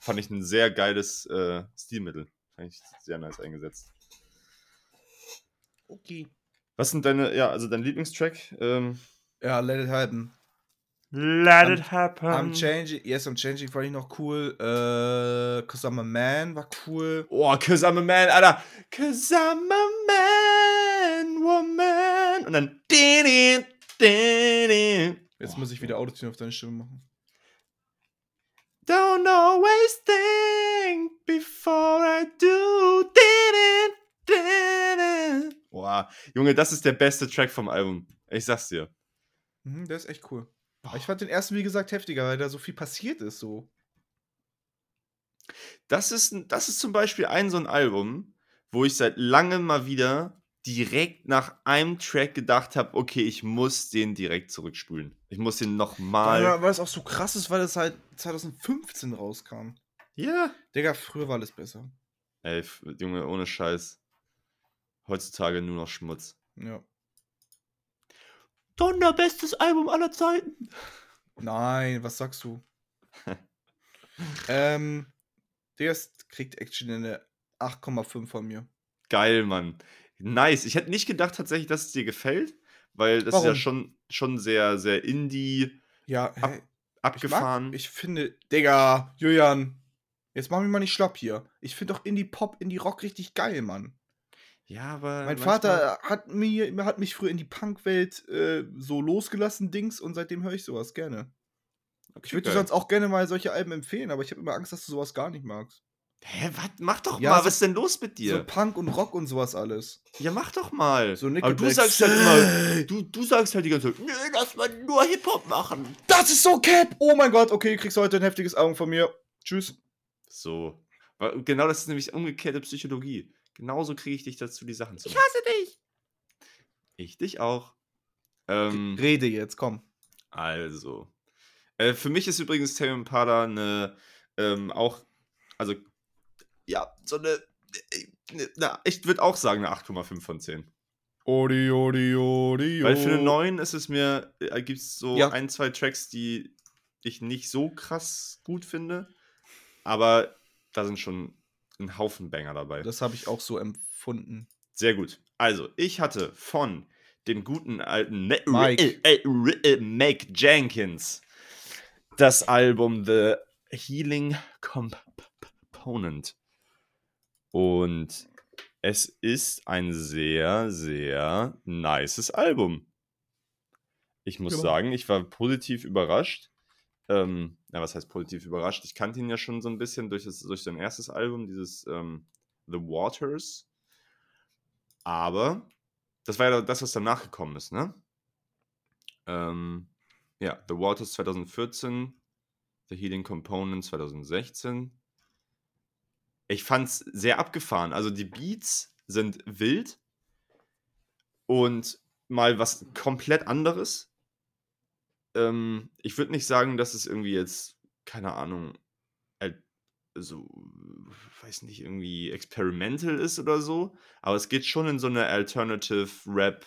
Fand ich ein sehr geiles äh, Stilmittel. Fand ich sehr nice eingesetzt. Okay. Was sind deine, ja, also dein Lieblingstrack? Ähm, Ja, Let It Happen. Let I'm- it happen. I'm Changing, Yes, I'm Changing fand ich noch cool. Äh, Cause I'm a Man war cool. Oh, cause I'm a man, Alter. Cause I'm a man, woman. Und dann. Din, din, din. Jetzt Oh, muss ich wieder Autotune auf deine Stimme machen. Don't always think before I do. Boah, Junge, das ist der beste Track vom Album. Ich sag's dir. Mhm, der ist echt cool. Aber ich fand den ersten, wie gesagt, heftiger, weil da so viel passiert ist, so. Das ist, das ist zum Beispiel ein so ein Album, wo ich seit langem mal wieder direkt nach einem Track gedacht habe, okay, ich muss den direkt zurückspulen. Ich muss den nochmal. Weil, weil es auch so krass ist, weil es halt 2015 rauskam. Ja. Digga, früher war alles besser. Ey, Junge, ohne Scheiß. Heutzutage nur noch Schmutz. Ja. Donner, bestes Album aller Zeiten. Nein, was sagst du? ähm, der ist, kriegt Action eine 8,5 von mir. Geil, Mann. Nice. Ich hätte nicht gedacht tatsächlich, dass es dir gefällt, weil das ist ja Warum? schon, schon sehr, sehr indie Ja, Ab- hä, ich, abgefahren. mag, ich finde, Digga, Julian, jetzt mach mich mal nicht schlapp hier. Ich finde doch Indie-Pop, Indie-Rock richtig geil, Mann. Ja, aber. Mein Vater hat, mir, hat mich früher in die Punkwelt äh, so losgelassen, Dings, und seitdem höre ich sowas gerne. Ich würde dir sonst auch gerne mal solche Alben empfehlen, aber ich habe immer Angst, dass du sowas gar nicht magst. Hä, was? Mach doch Ja, mal, so- was ist denn los mit dir? So Punk und Rock und sowas alles. ja, mach doch mal. So Aber du Nickelback. sagst halt immer, du, du sagst halt die ganze Zeit, nö, lass mal nur Hip-Hop machen. Das ist so Cap! Oh mein Gott, okay, du kriegst heute ein heftiges Album von mir. Tschüss. So. Genau das ist nämlich umgekehrte Psychologie. Genauso kriege ich dich dazu, die Sachen zu machen. hasse dich! Ich dich auch. Ähm, Rede jetzt, komm. also. Äh, für mich ist übrigens Tame Impala eine, ähm, auch, also, ja, so eine, äh, ne, na, ich würde auch sagen eine 8,5 von 10. Odi, odi, odi, Weil für eine 9 ist es mir, äh, gibt es so Ja. ein, zwei Tracks, die ich nicht so krass gut finde. Aber da sind schon ein Haufen Banger dabei. Das habe ich auch so empfunden. Sehr gut. Also, ich hatte von dem guten alten Ne- Mike. äh, äh, äh, Mike Jenkins das Album The Healing Component. Und es ist ein sehr, sehr nices Album. Ich muss Ja. sagen, ich war positiv überrascht. Ähm, ja, was heißt positiv überrascht? Ich kannte ihn ja schon so ein bisschen durch, das, durch sein erstes Album, dieses ähm, The Waters. Aber das war ja das, was danach gekommen ist, ne? Ähm, ja, The Waters 2014, The Healing Component 2016. Ich fand's sehr abgefahren. Also die Beats sind wild und mal was komplett anderes. Ähm, ich würde nicht sagen, dass es irgendwie jetzt, keine Ahnung, al- so, weiß nicht, irgendwie experimental ist oder so, aber es geht schon in so eine Alternative Rap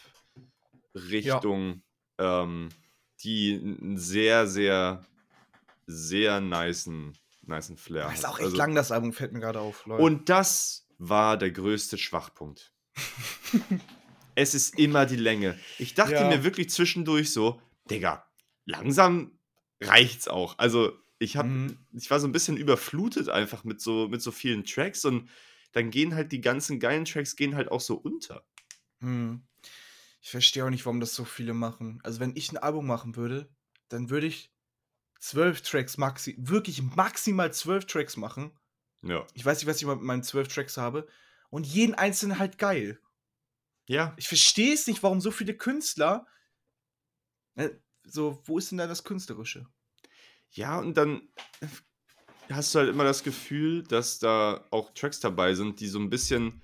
Richtung, ähm, die einen sehr, sehr, sehr nicen nice Flair Das hat. ist auch echt Also- lang, das Album, fällt mir gerade auf. Leute. Und das war der größte Schwachpunkt. es ist immer die Länge. Ich dachte Ja. mir wirklich zwischendurch so, Digga, langsam reicht's auch. Also, ich hab, Mhm. ich war so ein bisschen überflutet einfach mit so, mit so vielen Tracks und dann gehen halt die ganzen geilen Tracks gehen halt auch so unter. Hm. Ich verstehe auch nicht, warum das so viele machen. Also, wenn ich ein Album machen würde, dann würde ich zwölf Tracks maxi, wirklich maximal zwölf Tracks machen. Ja. Ich weiß nicht, was ich mit meinen zwölf Tracks habe. Und jeden einzelnen halt geil. Ja. Ich verstehe es nicht, warum so viele Künstler. Äh, So, wo ist denn da das Künstlerische? Ja, und dann hast du halt immer das Gefühl, dass da auch Tracks dabei sind, die so ein bisschen,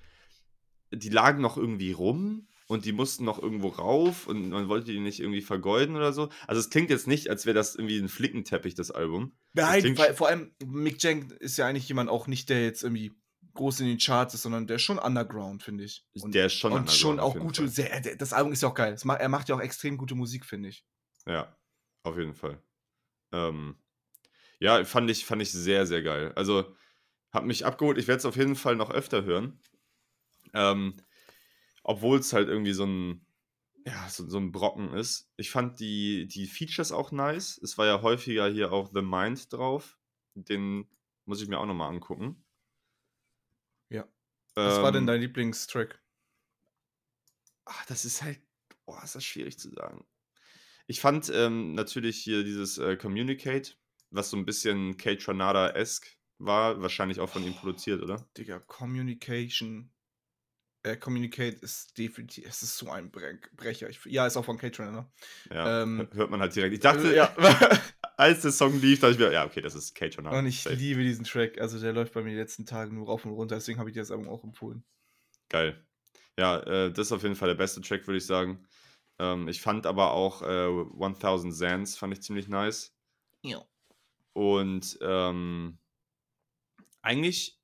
die lagen noch irgendwie rum und die mussten noch irgendwo rauf und man wollte die nicht irgendwie vergeuden oder so. Also es klingt jetzt nicht, als wäre das irgendwie ein Flickenteppich, das Album. Nein, weil vor allem Mick Jank ist ja eigentlich jemand auch nicht, der jetzt irgendwie groß in den Charts ist, sondern der ist schon underground, finde ich. Und, Der ist schon und schon auch gute, sehr, der- das Album ist ja auch geil. Es ma- Er macht ja auch extrem gute Musik, finde ich. Ja, auf jeden Fall. Ähm, ja, fand ich, fand ich sehr, sehr geil. Also, hat mich abgeholt. Ich werde es auf jeden Fall noch öfter hören. Ähm, Obwohl es halt irgendwie so ein, ja, so, so ein Brocken ist. Ich fand die, die Features auch nice. Es war ja häufiger hier auch The Mind drauf. Den muss ich mir auch nochmal angucken. Ja. Was war denn Ähm, dein Lieblingstrack? Ach, das ist halt, boah, ist das schwierig zu sagen. Ich fand ähm, natürlich hier dieses äh, Communicate, was so ein bisschen Kate Tranada-esque war, wahrscheinlich auch von ihm produziert, oder? Digga, Communication. Äh, Communicate ist definitiv, es ist so ein Bre Brecher. Ich, ja, ist auch von Kate Runner. Ja, Ähm, hör- hört man halt direkt. Ich dachte, ja. als der Song lief, dachte ich mir, ja, okay, das ist Kate Tranada. Und ich Safe. liebe diesen Track. Also der läuft bei mir die letzten Tage nur rauf und runter, deswegen habe ich dir das Album auch empfohlen. Geil. Ja, äh, das ist auf jeden Fall der beste Track, würde ich sagen. Ähm, ich fand aber auch äh, 1000 Sands, fand ich ziemlich nice. Ja. Und ähm, eigentlich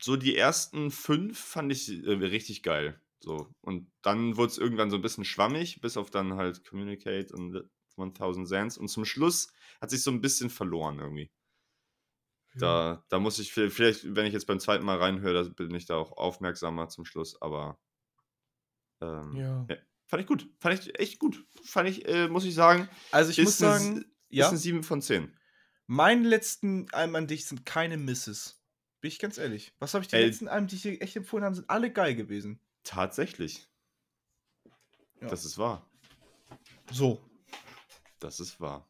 so die ersten fünf fand ich äh, richtig geil. So. Und dann wurde es irgendwann so ein bisschen schwammig, bis auf dann halt Communicate und 1000 Sands. Und zum Schluss hat sich so ein bisschen verloren irgendwie. Da, da muss ich, vi- vielleicht, wenn ich jetzt beim zweiten Mal reinhöre, da bin ich da auch aufmerksamer zum Schluss, aber ähm, Ja. Fand ich gut. Fand ich echt gut. Fand ich, äh, muss ich sagen, Also ich muss eine sagen, S- ja, ist eine 7 von 10. meine letzten Alben an dich sind keine Misses. Bin ich ganz ehrlich. Was habe ich die Ey. letzten Alben, die ich dir echt empfohlen habe, sind alle geil gewesen. Tatsächlich. Ja. Das ist wahr. So. Das ist wahr.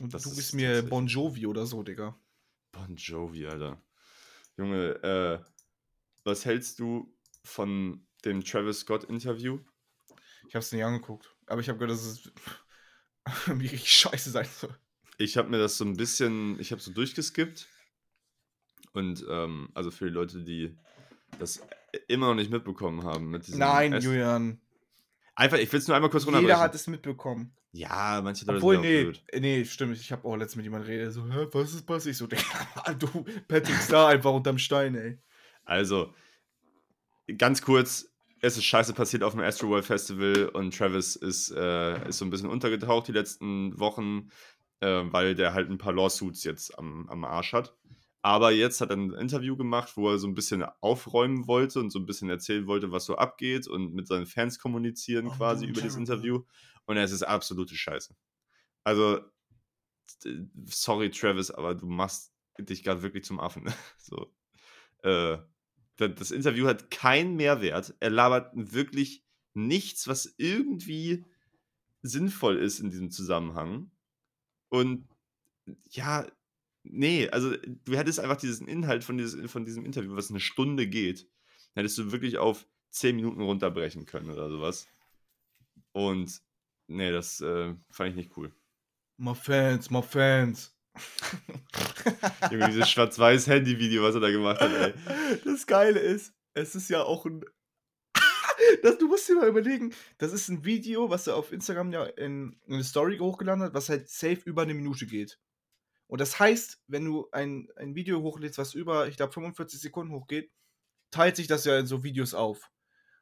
Und Das du ist bist mir Bon Jovi oder so, Digga. Bon Jovi, Alter. Junge, äh, was hältst du von dem Travis Scott-Interview? Ich hab's nicht angeguckt. Aber ich habe gehört, dass es richtig scheiße sein soll. Ich habe mir das so ein bisschen, ich habe so durchgeskippt. Und ähm, also für die Leute, die das immer noch nicht mitbekommen haben mit diesem Nein, S- Julian. Einfach, ich will es nur einmal kurz runterbrechen. Jeder hat es mitbekommen. Ja, manche Leute Obwohl, sind nee, blöd. nee, stimmt. Ich habe auch letztens mit jemandem redet, so, hä, was ist passiert? Ich so, du, Patrick Star einfach unterm Stein, ey. Also, ganz kurz, es ist scheiße passiert auf dem Astroworld Festival und Travis ist, äh, ist so ein bisschen untergetaucht die letzten Wochen, äh, weil der halt ein paar Lawsuits jetzt am, am Arsch hat. Aber jetzt hat er ein Interview gemacht, wo er so ein bisschen aufräumen wollte und so ein bisschen erzählen wollte, was so abgeht und mit seinen Fans kommunizieren Oh, quasi über dieses. Interview. Und es ist absolute Scheiße. Also, sorry, Travis, aber du machst dich gerade wirklich zum Affen. so. Äh, das Interview hat keinen Mehrwert. Er labert wirklich nichts, was irgendwie sinnvoll ist in diesem Zusammenhang. Und ja, nee, also du hättest einfach diesen Inhalt von, dieses, von diesem Interview, was eine Stunde geht, hättest du wirklich auf 10 Minuten runterbrechen können oder sowas. Und nee, das äh, fand ich nicht cool. My Fans, my Fans. Junge, dieses schwarz-weiß Handy-Video, was er da gemacht hat, ey. Das Geile ist, es ist ja auch ein. Das, du musst dir mal überlegen, das ist ein Video, was er auf Instagram ja in, in eine Story hochgeladen hat, was halt safe über eine Minute geht. Und das heißt, wenn du ein, ein Video hochlädst, was über, ich glaube, 45 Sekunden hochgeht, teilt sich das ja in so Videos auf.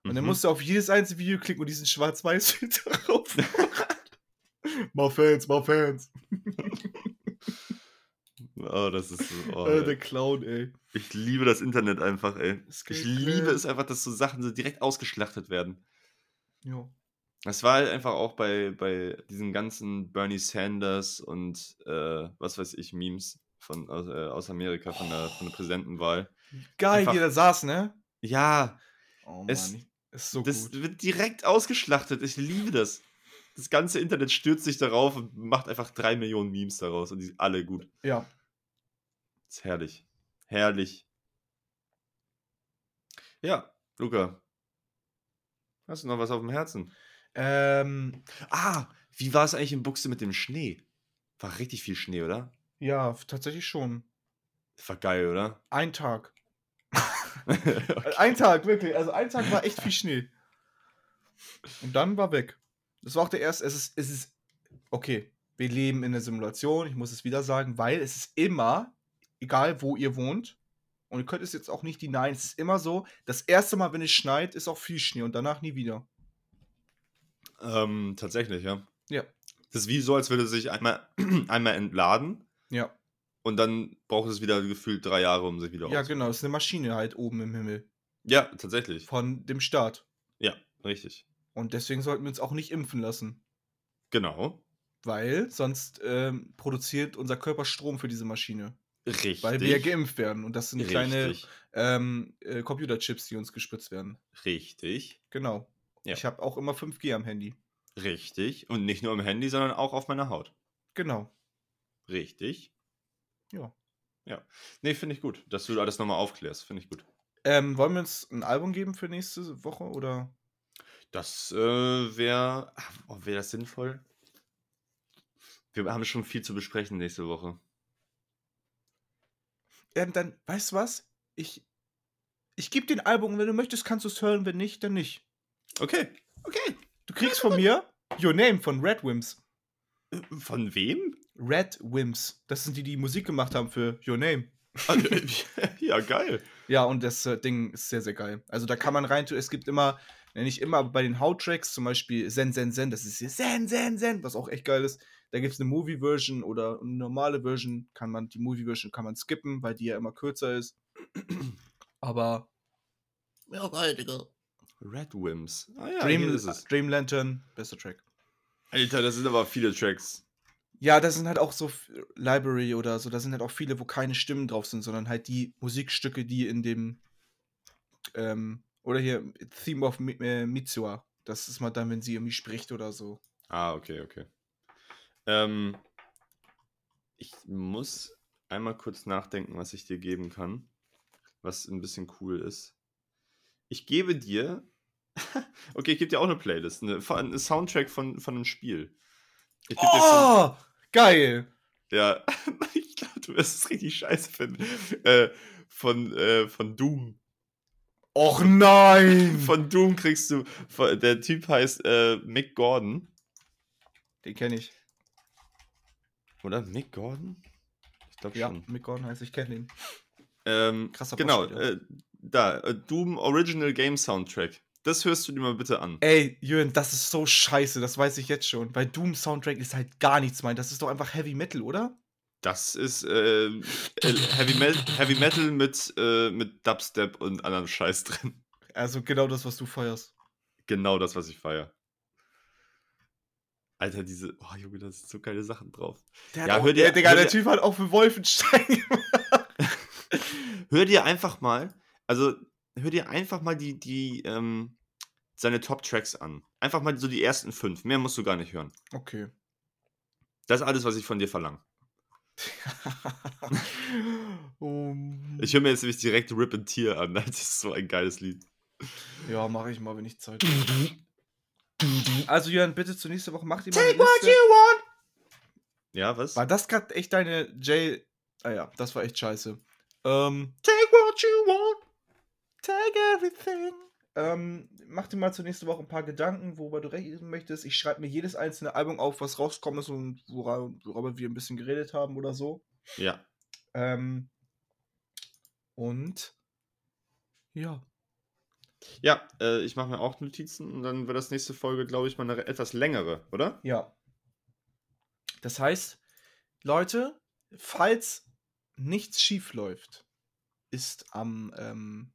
Und dann Mhm. musst du auf jedes einzelne Video klicken und diesen Schwarz-Weiß-Filter drauf. mal Fans, mal Fans. Oh, das ist so. Oh, äh, der Clown, ey. ich liebe das Internet einfach, ey. Das Ich liebe es einfach, dass so Sachen so direkt ausgeschlachtet werden. Ja. Das war halt einfach auch bei, bei diesen ganzen Bernie Sanders und äh, was weiß ich, Memes von, aus, äh, aus Amerika von der, von der Präsidentenwahl. Geil, Einfach- wie er da saß, ne? Ja, Oh Mann, Es- ist so das gut. wird direkt ausgeschlachtet. Ich liebe das. Das ganze Internet stürzt sich darauf und macht einfach drei Millionen Memes daraus und die sind alle gut. Ja. Ist herrlich. Herrlich. Ja, Luca. Hast du noch was auf dem Herzen? Ähm, Ah, wie war es eigentlich in Buchse mit dem Schnee? War richtig viel Schnee, oder? ja, tatsächlich schon. War geil, oder? Ein Tag. Äh, Ein Tag, wirklich. Also ein Tag war echt viel Schnee. Und dann war weg. Das war auch der erste. Es ist, es ist. Okay, wir leben in der Simulation. Ich muss es wieder sagen, weil es ist immer, egal wo ihr wohnt, und ihr könnt es jetzt auch nicht denyen, es ist immer so, das erste Mal, wenn es schneit, ist auch viel Schnee und danach nie wieder. ähm, tatsächlich, ja. Ja. Das ist wie so, als würde es sich einmal, einmal entladen Ja. und dann braucht es wieder gefühlt drei Jahre, um sich wieder Ja, genau. Es ist eine Maschine halt oben im Himmel. Ja, tatsächlich. Von dem Staat. Ja, richtig. Und deswegen sollten wir uns auch nicht impfen lassen. Genau. Weil sonst ähm, produziert unser Körper Strom für diese Maschine. Richtig. Weil wir ja geimpft werden. Und das sind kleine ähm, äh, Computerchips, die uns gespritzt werden. Richtig. Genau. Ja. Ich habe auch immer 5G am Handy. Richtig. Und nicht nur im Handy, sondern auch auf meiner Haut. Genau. Richtig. Ja. Ja. Nee, finde ich gut, dass du alles nochmal aufklärst. Finde ich gut. Ähm, wollen wir uns ein Album geben für nächste Woche oder? Das äh, wäre. Oh, wäre das sinnvoll? Wir haben schon viel zu besprechen nächste Woche. Ähm, dann, weißt du was? Ich, ich gebe dir ein Album, wenn du möchtest, kannst du es hören, wenn nicht, dann nicht. Okay. Okay. Du kriegst von mir Your Name von Red Wims. Äh, Von wem? Red Wims. Das sind die, die Musik gemacht haben für Your Name. Äh, ja, geil. Ja, und das äh, Ding ist sehr, sehr geil. Also da kann man rein tun. Es gibt immer, ne, nicht immer, aber bei den Haut-Tracks, zum Beispiel Zen, Zen, Zen, das ist hier Zen, Zen, Zen, was auch echt geil ist. Da gibt es eine Movie-Version oder eine normale Version. Kann man, die Movie-Version kann man skippen, weil die ja immer kürzer ist. Aber Ja, geil, Digga. Red Wims. Ah ja, Dream, hier ist es. Dream Lantern, bester Track. Alter, das sind aber viele Tracks. Ja, da sind halt auch so Library oder so, da sind halt auch viele, wo keine Stimmen drauf sind, sondern halt die Musikstücke, die in dem ähm, oder hier Theme of äh, Mitsuha. Das ist mal dann, wenn sie irgendwie spricht oder so. Ah, okay, okay. Ähm, ich muss einmal kurz nachdenken, was ich dir geben kann, was ein bisschen cool ist. Ich gebe dir, okay, ich gebe dir auch eine Playlist, eine, eine Soundtrack von, von einem Spiel. Ich geb dir Oh, geil. ja, ich glaube, du wirst es richtig scheiße finden. Äh, von, äh, von Doom. Och nein. Von Doom kriegst du, von, der Typ heißt äh, Mick Gordon. Den kenne ich. Oder Mick Gordon? Ich glaube Ja, schon. Mick Gordon heißt, ich kenne ihn. Ähm, Krasser genau, äh, da, äh, Doom Original Game Soundtrack. Das hörst du dir mal bitte an. Ey, Jürgen, das ist so scheiße, das weiß ich jetzt schon. Weil Doom Soundtrack ist halt gar nichts mein. Das ist doch einfach Heavy Metal, oder? Das ist äh, äh, Heavy, Mel Heavy Metal mit, äh, mit Dubstep und anderem Scheiß drin. Also genau das, was du feierst. Genau das, was ich feiere. Alter, diese. Oh, Junge, da sind so geile Sachen drauf. Der Ja, hat auch, hör dir- der, Digga, hör der Typ hat auch für Wolfenstein Hör dir einfach mal, also hör dir einfach mal die, die, ähm, seine Top-Tracks an. Einfach mal so die ersten fünf. Mehr musst du gar nicht hören. Okay. Das ist alles, was ich von dir verlange. um, Ich höre mir jetzt nämlich direkt Rip and Tear an. Das ist so ein geiles Lied. ja, mache ich mal, wenn ich Zeit habe. Also, Jörn, bitte zur nächsten Woche mach dir mal eine Liste. want! Ja, was? War das gerade echt deine J... Ah ja, das war echt scheiße. Ähm, Take what you want. take everything. Ähm, mach dir mal zur nächsten Woche ein paar Gedanken, worüber du reden möchtest. Ich schreibe mir jedes einzelne Album auf, was rausgekommen ist und wora, worüber wir ein bisschen geredet haben oder so. Ja. Ähm, und ja. Ja, äh, ich mache mir auch Notizen und dann wird das nächste Folge, glaube ich, mal eine etwas längere, oder? Ja. Das heißt, Leute, falls nichts schief läuft, ist am ähm,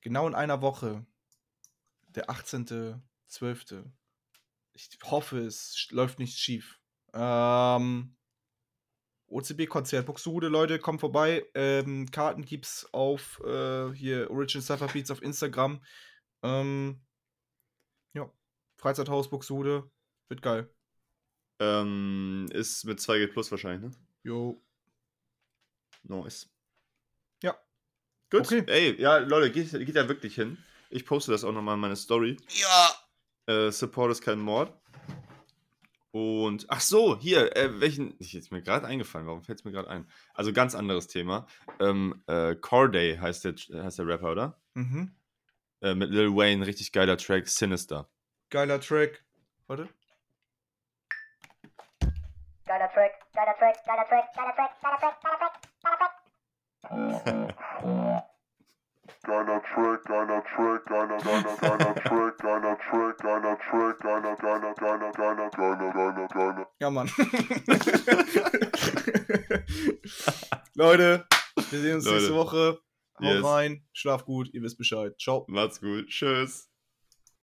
genau in einer Woche, der 18.12. Ich hoffe, es läuft nicht schief. Ähm, OCB-Konzert, Buxtehude, Leute, kommt vorbei. Ähm, Karten gibt's auf äh, hier Original Cypher Beats auf Instagram. Ähm, ja, Freizeithaus Buxtehude, wird geil. Ähm, ist mit 2G Plus wahrscheinlich, ne? Jo. Nice. Ja. Gut. Okay. Ey, ja, Leute, geht, geht ja wirklich hin. Ich poste das auch nochmal in meine Story. Ja. Äh, Support ist kein Mord. Und, ach so, hier, äh, welchen, ich ist mir gerade eingefallen, warum fällt es mir gerade ein? Also ganz anderes Thema. Ähm, äh, Corday heißt der, heißt der Rapper, oder? Mhm. Äh, mit Lil Wayne, richtig geiler Track, Sinister. Geiler Track. Warte. Geiler Track, geiler Track, geiler Track, geiler Track, geiler Track, geiler Track, geiler Track. Geiler Track, geiler Track, geiler, geiler, geiler Track, geiler Track, geiler Track, geiler, geiler, geiler, geiler, geiler, geiler, geiler. Ja, Mann. Leute, wir sehen uns Leute. nächste Woche. Haut Yes. rein, schlaf gut, ihr wisst Bescheid. Ciao. Macht's gut. Tschüss.